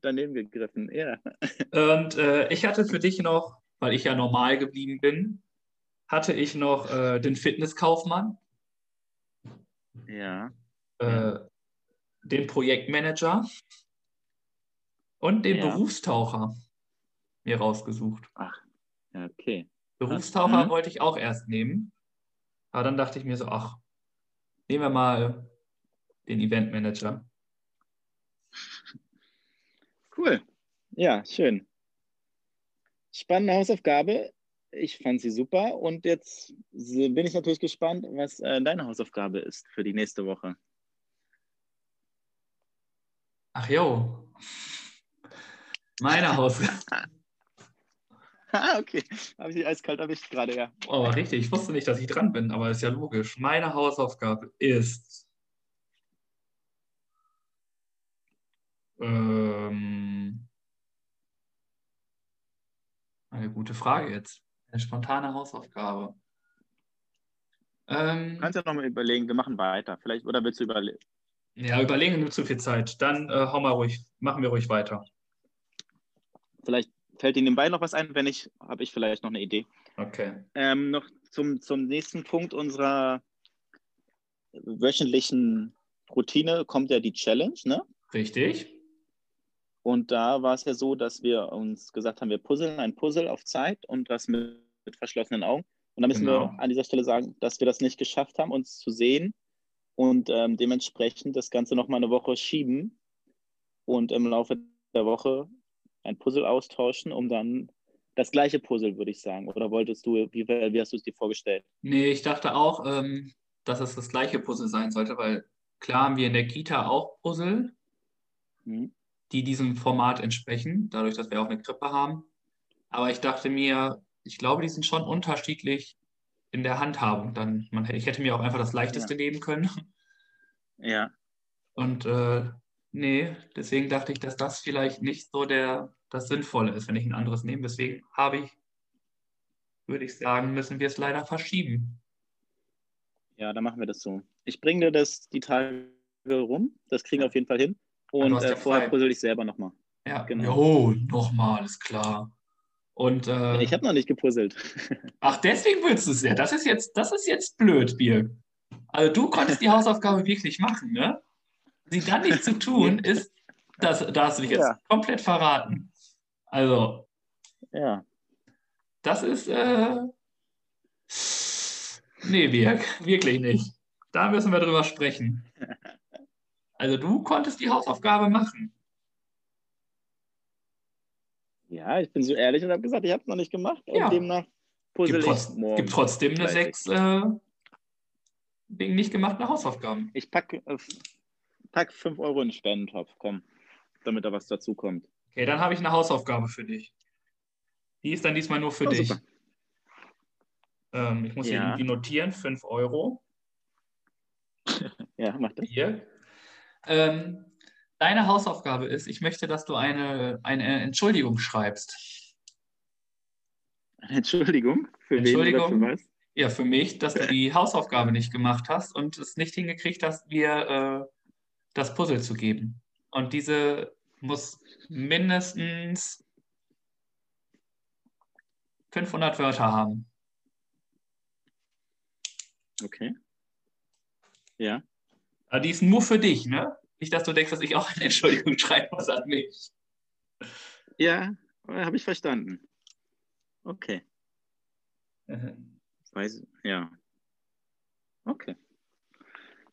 Daneben gegriffen, ja. Und äh, ich hatte für dich noch, weil ich ja normal geblieben bin, hatte ich noch äh, den Fitnesskaufmann. Ja. Äh, den Projektmanager und den ja. Berufstaucher mir rausgesucht. Ach, okay. Berufstaucher hm? wollte ich auch erst nehmen. Aber dann dachte ich mir so, ach, nehmen wir mal den Eventmanager. Cool. Ja, schön. Spannende Hausaufgabe. Ich fand sie super. Und jetzt bin ich natürlich gespannt, was äh, deine Hausaufgabe ist für die nächste Woche. Ach jo. Meine Hausaufgabe. [LAUGHS] [LAUGHS] ah, okay. Habe ich eiskalt erwischt gerade, ja. Oh, richtig. Ich wusste nicht, dass ich dran bin, aber ist ja logisch. Meine Hausaufgabe ist. Ähm, eine gute Frage jetzt. Eine spontane Hausaufgabe. Ähm, du kannst ja nochmal überlegen, wir machen weiter. Vielleicht, oder willst du überlegen? Ja, überlegen nimmt zu viel Zeit. Dann äh, hau mal ruhig, machen wir ruhig weiter. Vielleicht Fällt Ihnen nebenbei noch was ein? Wenn nicht, habe ich vielleicht noch eine Idee. Okay. Ähm, noch zum, zum nächsten Punkt unserer wöchentlichen Routine kommt ja die Challenge, ne? Richtig. Und da war es ja so, dass wir uns gesagt haben, wir puzzeln ein Puzzle auf Zeit und das mit, mit verschlossenen Augen. Und da müssen genau. wir an dieser Stelle sagen, dass wir das nicht geschafft haben, uns zu sehen und ähm, dementsprechend das Ganze nochmal eine Woche schieben und im Laufe der Woche ein Puzzle austauschen, um dann das gleiche Puzzle, würde ich sagen. Oder wolltest du, wie, wie hast du es dir vorgestellt? Nee, ich dachte auch, ähm, dass es das gleiche Puzzle sein sollte, weil klar haben wir in der Kita auch Puzzle, mhm. Die diesem Format entsprechen, dadurch, dass wir auch eine Krippe haben. Aber ich dachte mir, ich glaube, die sind schon unterschiedlich in der Handhabung. Dann, man, ich hätte mir auch einfach das leichteste ja. nehmen können. Ja. Und äh, nee, deswegen dachte ich, dass das vielleicht nicht so der, das Sinnvolle ist, wenn ich ein anderes nehme. Deswegen habe ich, würde ich sagen, müssen wir es leider verschieben. Ja, dann machen wir das so. Ich bringe dir das die Tage rum. Das kriegen wir auf jeden Fall hin. Und ja, äh, vorher puzzle ich selber nochmal. Ja, genau. Jo, nochmal, ist klar. Und, äh, ich habe noch nicht gepuzzelt. [LAUGHS] Ach, deswegen willst du es ja. Das ist jetzt, das ist jetzt blöd, Birk. Also du konntest die Hausaufgabe wirklich machen, ne? Sie dann nicht zu tun, [LAUGHS] ist, das, da hast du dich jetzt ja. komplett verraten. Also. Ja. Das ist, äh, nee, Birk, wirklich nicht. Da müssen wir drüber sprechen. [LAUGHS] Also du konntest die Hausaufgabe machen. Ja, ich bin so ehrlich und habe gesagt, ich habe es noch nicht gemacht. Ja. Und demnach puzzle gibt, trotz, gibt trotzdem eine sechs äh, wegen nicht gemachter Hausaufgaben. Ich packe äh, pack 5 Euro in den Spendentopf, komm, damit da was dazu kommt. Okay, dann habe ich eine Hausaufgabe für dich. Die ist dann diesmal nur für oh, dich. Ähm, ich muss ja. hier irgendwie notieren, 5 Euro. [LAUGHS] ja, mach das. Hier. Ähm, deine Hausaufgabe ist, ich möchte, dass du eine, eine Entschuldigung schreibst. Entschuldigung? Für Entschuldigung, wen für was? Ja, für mich, dass du die Hausaufgabe nicht gemacht hast und es nicht hingekriegt hast, mir äh, das Puzzle zu geben. Und diese muss mindestens 500 Wörter haben. Okay. Ja. Aber die ist nur für dich, ne? Nicht, dass du denkst, dass ich auch eine Entschuldigung [LAUGHS] schreiben muss an mich. Ja, habe ich verstanden. Okay. Mhm. Weiß, ja. Okay.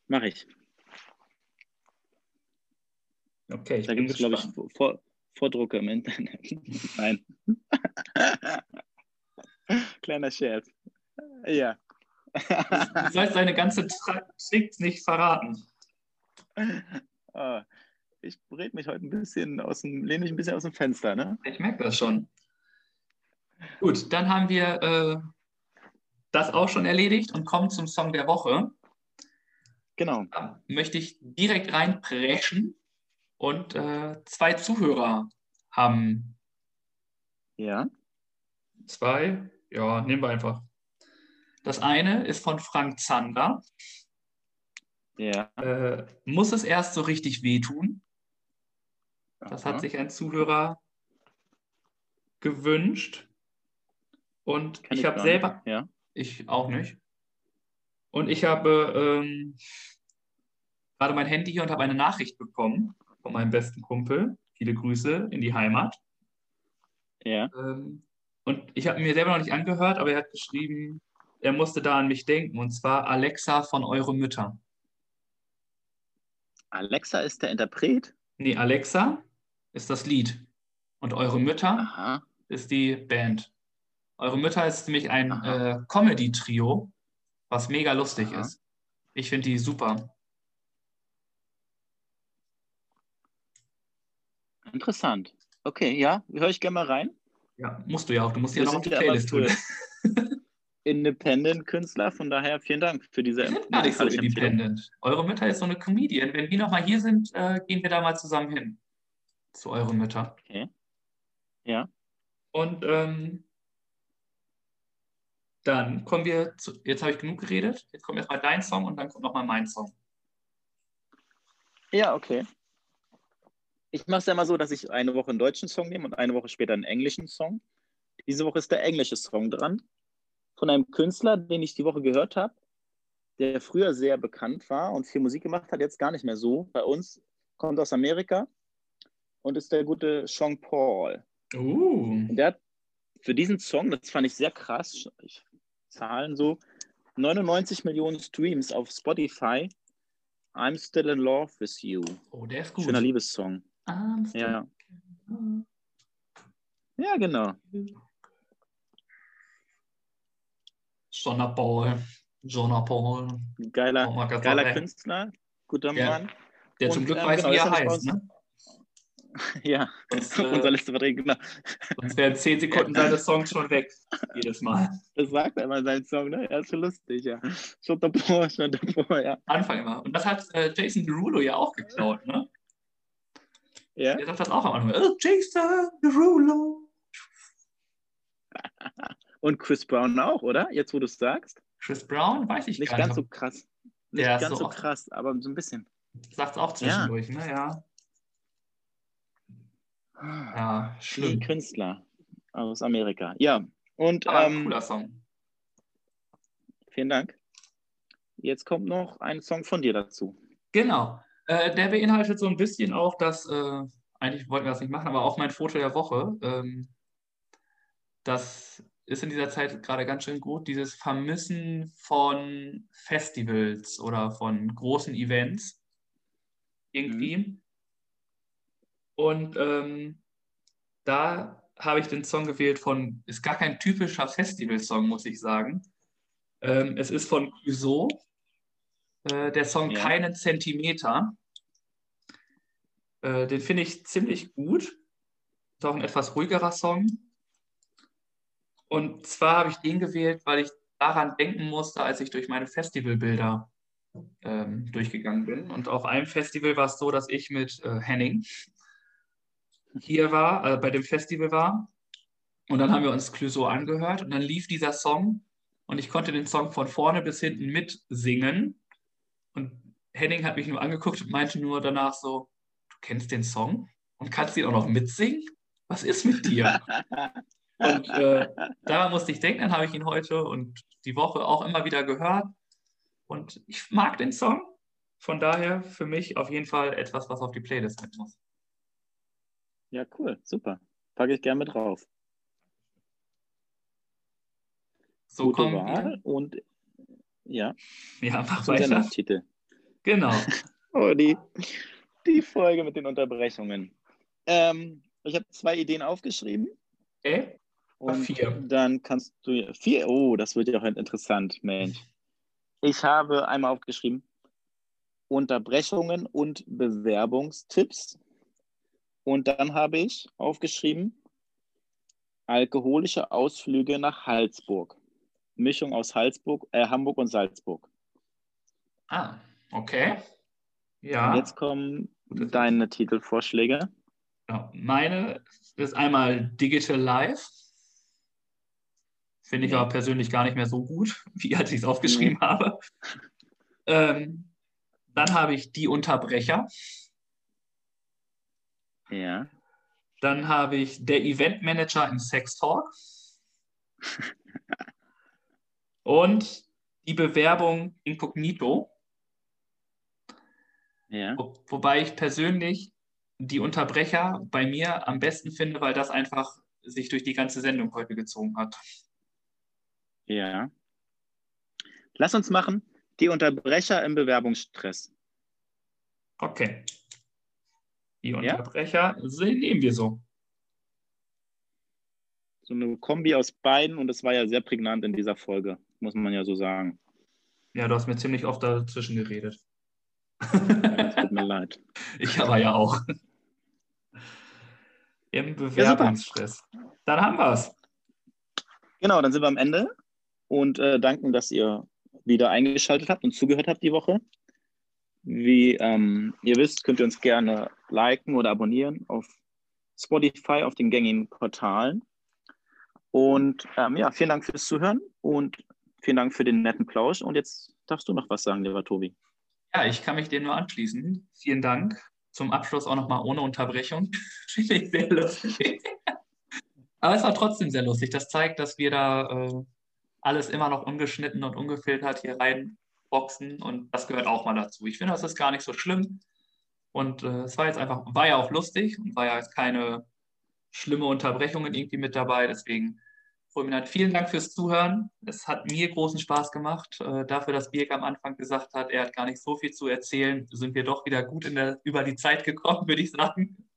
Mache ich. Okay, ich da gibt es, glaube ich, Vor Vordrucke im Internet. [LAUGHS] Nein. [LAUGHS] Kleiner Scherz. Ja. Du sollst deine ganze Tricks nicht verraten. Oh, ich red mich heute ein bisschen aus dem, lehne mich ein bisschen aus dem Fenster, ne? Ich merke das schon. Gut, dann haben wir äh, das auch schon erledigt und kommen zum Song der Woche. Genau. Da möchte ich direkt reinpreschen und äh, zwei Zuhörer haben. Ja. Zwei? Ja, nehmen wir einfach. Das eine ist von Frank Zander. Ja. Äh, muss es erst so richtig wehtun? Das Aha. hat sich ein Zuhörer gewünscht. Und Kann ich habe selber. Ja. Ich auch nicht. Und ich habe ähm, gerade mein Handy hier und habe eine Nachricht bekommen von meinem besten Kumpel. Viele Grüße in die Heimat. Ja. Ähm, und ich habe mir selber noch nicht angehört, aber er hat geschrieben, er musste da an mich denken. Und zwar Alexa von Eure Mütter. Alexa ist der Interpret? Nee, Alexa ist das Lied. Und Eure Mütter Aha. ist die Band. Eure Mütter ist nämlich ein äh, Comedy-Trio, was mega lustig Aha. ist. Ich finde die super. Interessant. Okay, ja, höre ich gerne mal rein. Ja, musst du ja auch. Du musst ja noch auf die Playlist tun. [LAUGHS] Independent-Künstler. Von daher vielen Dank für diese Empfehlung. Gar nicht so independent. Eure Mütter ist so eine Comedian. Wenn wir nochmal hier sind, äh, gehen wir da mal zusammen hin. Zu Eure Mütter. Okay. Ja. Und ähm, dann kommen wir zu. Jetzt habe ich genug geredet. Jetzt kommt erstmal dein Song und dann kommt nochmal mein Song. Ja, okay. Ich mache es ja immer so, dass ich eine Woche einen deutschen Song nehme und eine Woche später einen englischen Song. Diese Woche ist der englische Song dran von einem Künstler, den ich die Woche gehört habe, der früher sehr bekannt war und viel Musik gemacht hat, jetzt gar nicht mehr so bei uns. kommt aus Amerika und ist der gute Sean Paul. Uh. Und der hat für diesen Song, das fand ich sehr krass, ich, Zahlen so, 99 Millionen Streams auf Spotify. I'm Still in Love with You. Oh, der ist gut. Schöner Liebessong. Ja. Ja, genau. Jonah Paul. Jonah Paul. Geiler, geiler Künstler, guter ja. Mann. Der Und, zum Glück ähm, weiß, genau, wie er heißt, ne? [LAUGHS] Ja, sonst, [LAUGHS] äh, unser letzte Verträge, genau. Sonst wären zehn Sekunden seine Songs schon weg, jedes Mal. [LAUGHS] Das sagt er immer, sein Song, ne? Er ist schon lustig, ja. Schon davor, schon davor, ja. Anfang immer. Und das hat äh, Jason Derulo ja auch geklaut, ne? Ja. Der sagt das auch am Anfang. Oh, Jason Derulo. Und Chris Brown auch, oder? Jetzt, wo du es sagst. Chris Brown, weiß ich nicht. Nicht ganz so krass. Nicht Der ganz so, so krass, aber so ein bisschen. Sagt es auch zwischendurch, ja. ne? Ja. Ja, schlimm. Die Künstler aus Amerika. Ja, und. Aber ähm, cooler Song. Vielen Dank. Jetzt kommt noch ein Song von dir dazu. Genau. Äh, der beinhaltet so ein bisschen auch das, äh, eigentlich wollten wir das nicht machen, aber auch mein Foto der Woche. Ähm, das ist in dieser Zeit gerade ganz schön gut, dieses Vermissen von Festivals oder von großen Events. Irgendwie. Mhm. Und ähm, da habe ich den Song gewählt von, ist gar kein typischer Festival-Song, muss ich sagen. Ähm, es ist von Clouseau, äh, der Song ja. Keinen Zentimeter. Äh, den finde ich ziemlich gut. Ist auch ein etwas ruhigerer Song. Und zwar habe ich den gewählt, weil ich daran denken musste, als ich durch meine Festivalbilder ähm, durchgegangen bin. Und auf einem Festival war es so, dass ich mit äh, Henning, hier war, äh, bei dem Festival war. Und dann haben wir uns Clouseau angehört und dann lief dieser Song und ich konnte den Song von vorne bis hinten mitsingen. Und Henning hat mich nur angeguckt und meinte nur danach so, du kennst den Song und kannst ihn auch noch mitsingen? Was ist mit dir? [LAUGHS] und äh, daran musste ich denken, dann habe ich ihn heute und die Woche auch immer wieder gehört. Und ich mag den Song. Von daher für mich auf jeden Fall etwas, was auf die Playlist mit muss. Ja, cool, super. Packe ich gerne mit drauf. So Gute kommen Wahl wir. und ja. Ja, mach weiter. Titel. Genau. [LAUGHS] oh, die, die Folge mit den Unterbrechungen. Ähm, ich habe zwei Ideen aufgeschrieben. Äh? Und vier. Dann kannst du vier. Oh, das wird ja auch interessant, Mensch. Ich habe einmal aufgeschrieben Unterbrechungen und Bewerbungstipps. Und dann habe ich aufgeschrieben, alkoholische Ausflüge nach Halsburg. Mischung aus Halsburg, äh, Hamburg und Salzburg. Ah, okay. Ja. Und jetzt kommen deine Titelvorschläge. Ja, meine ist einmal Digital Life. Finde ich aber persönlich gar nicht mehr so gut, [LAUGHS] wie als ich es aufgeschrieben habe. Ähm, dann habe ich Die Unterbrecher. Ja. Dann habe ich der Event Manager im Sex Talk. [LAUGHS] Und die Bewerbung Incognito. Ja. Wo, wobei ich persönlich die Unterbrecher bei mir am besten finde, weil das einfach sich durch die ganze Sendung heute gezogen hat. Ja. Lass uns machen, die Unterbrecher im Bewerbungsstress. Okay. Die Unterbrecher ja? nehmen wir so. So eine Kombi aus beiden und das war ja sehr prägnant in dieser Folge, muss man ja so sagen. Ja, du hast mir ziemlich oft dazwischen geredet. Ja, tut mir [LAUGHS] leid. Ich aber ja auch. Im Bewerbungsstress. Ja, dann haben wir es. Genau, dann sind wir am Ende und äh, danken, dass ihr wieder eingeschaltet habt und zugehört habt die Woche. Wie ähm, ihr wisst, könnt ihr uns gerne liken oder abonnieren auf Spotify, auf den gängigen Portalen. Und ähm, ja, vielen Dank fürs Zuhören und vielen Dank für den netten Plausch. Und jetzt darfst du noch was sagen, lieber Tobi. Ja, ich kann mich dir nur anschließen. Vielen Dank. Zum Abschluss auch nochmal ohne Unterbrechung. [LAUGHS] Finde ich sehr lustig. [LAUGHS] Aber es war trotzdem sehr lustig. Das zeigt, dass wir da äh, alles immer noch ungeschnitten und ungefiltert hier rein boxen und das gehört auch mal dazu. Ich finde, das ist gar nicht so schlimm. Und äh, es war jetzt einfach, war ja auch lustig und war ja jetzt keine schlimme Unterbrechungen irgendwie mit dabei. Deswegen, Fulminat, vielen Dank fürs Zuhören. Es hat mir großen Spaß gemacht. Äh, dafür, dass Birk am Anfang gesagt hat, er hat gar nicht so viel zu erzählen, sind wir doch wieder gut in der, über die Zeit gekommen, [LAUGHS] würde ich sagen.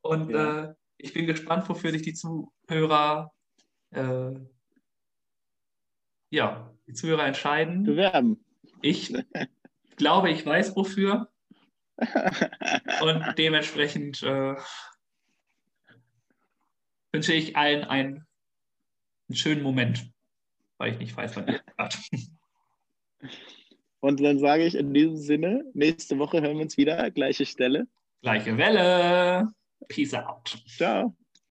Und ja. äh, ich bin gespannt, wofür sich die Zuhörer, äh, ja, die Zuhörer entscheiden. Bewerben. Ich glaube, ich weiß wofür. Und dementsprechend äh, wünsche ich allen einen, einen, schönen Moment, weil ich nicht weiß, wann ihr habt. Und dann sage ich in diesem Sinne, nächste Woche hören wir uns wieder, gleiche Stelle. Gleiche Welle. Peace out. Ciao.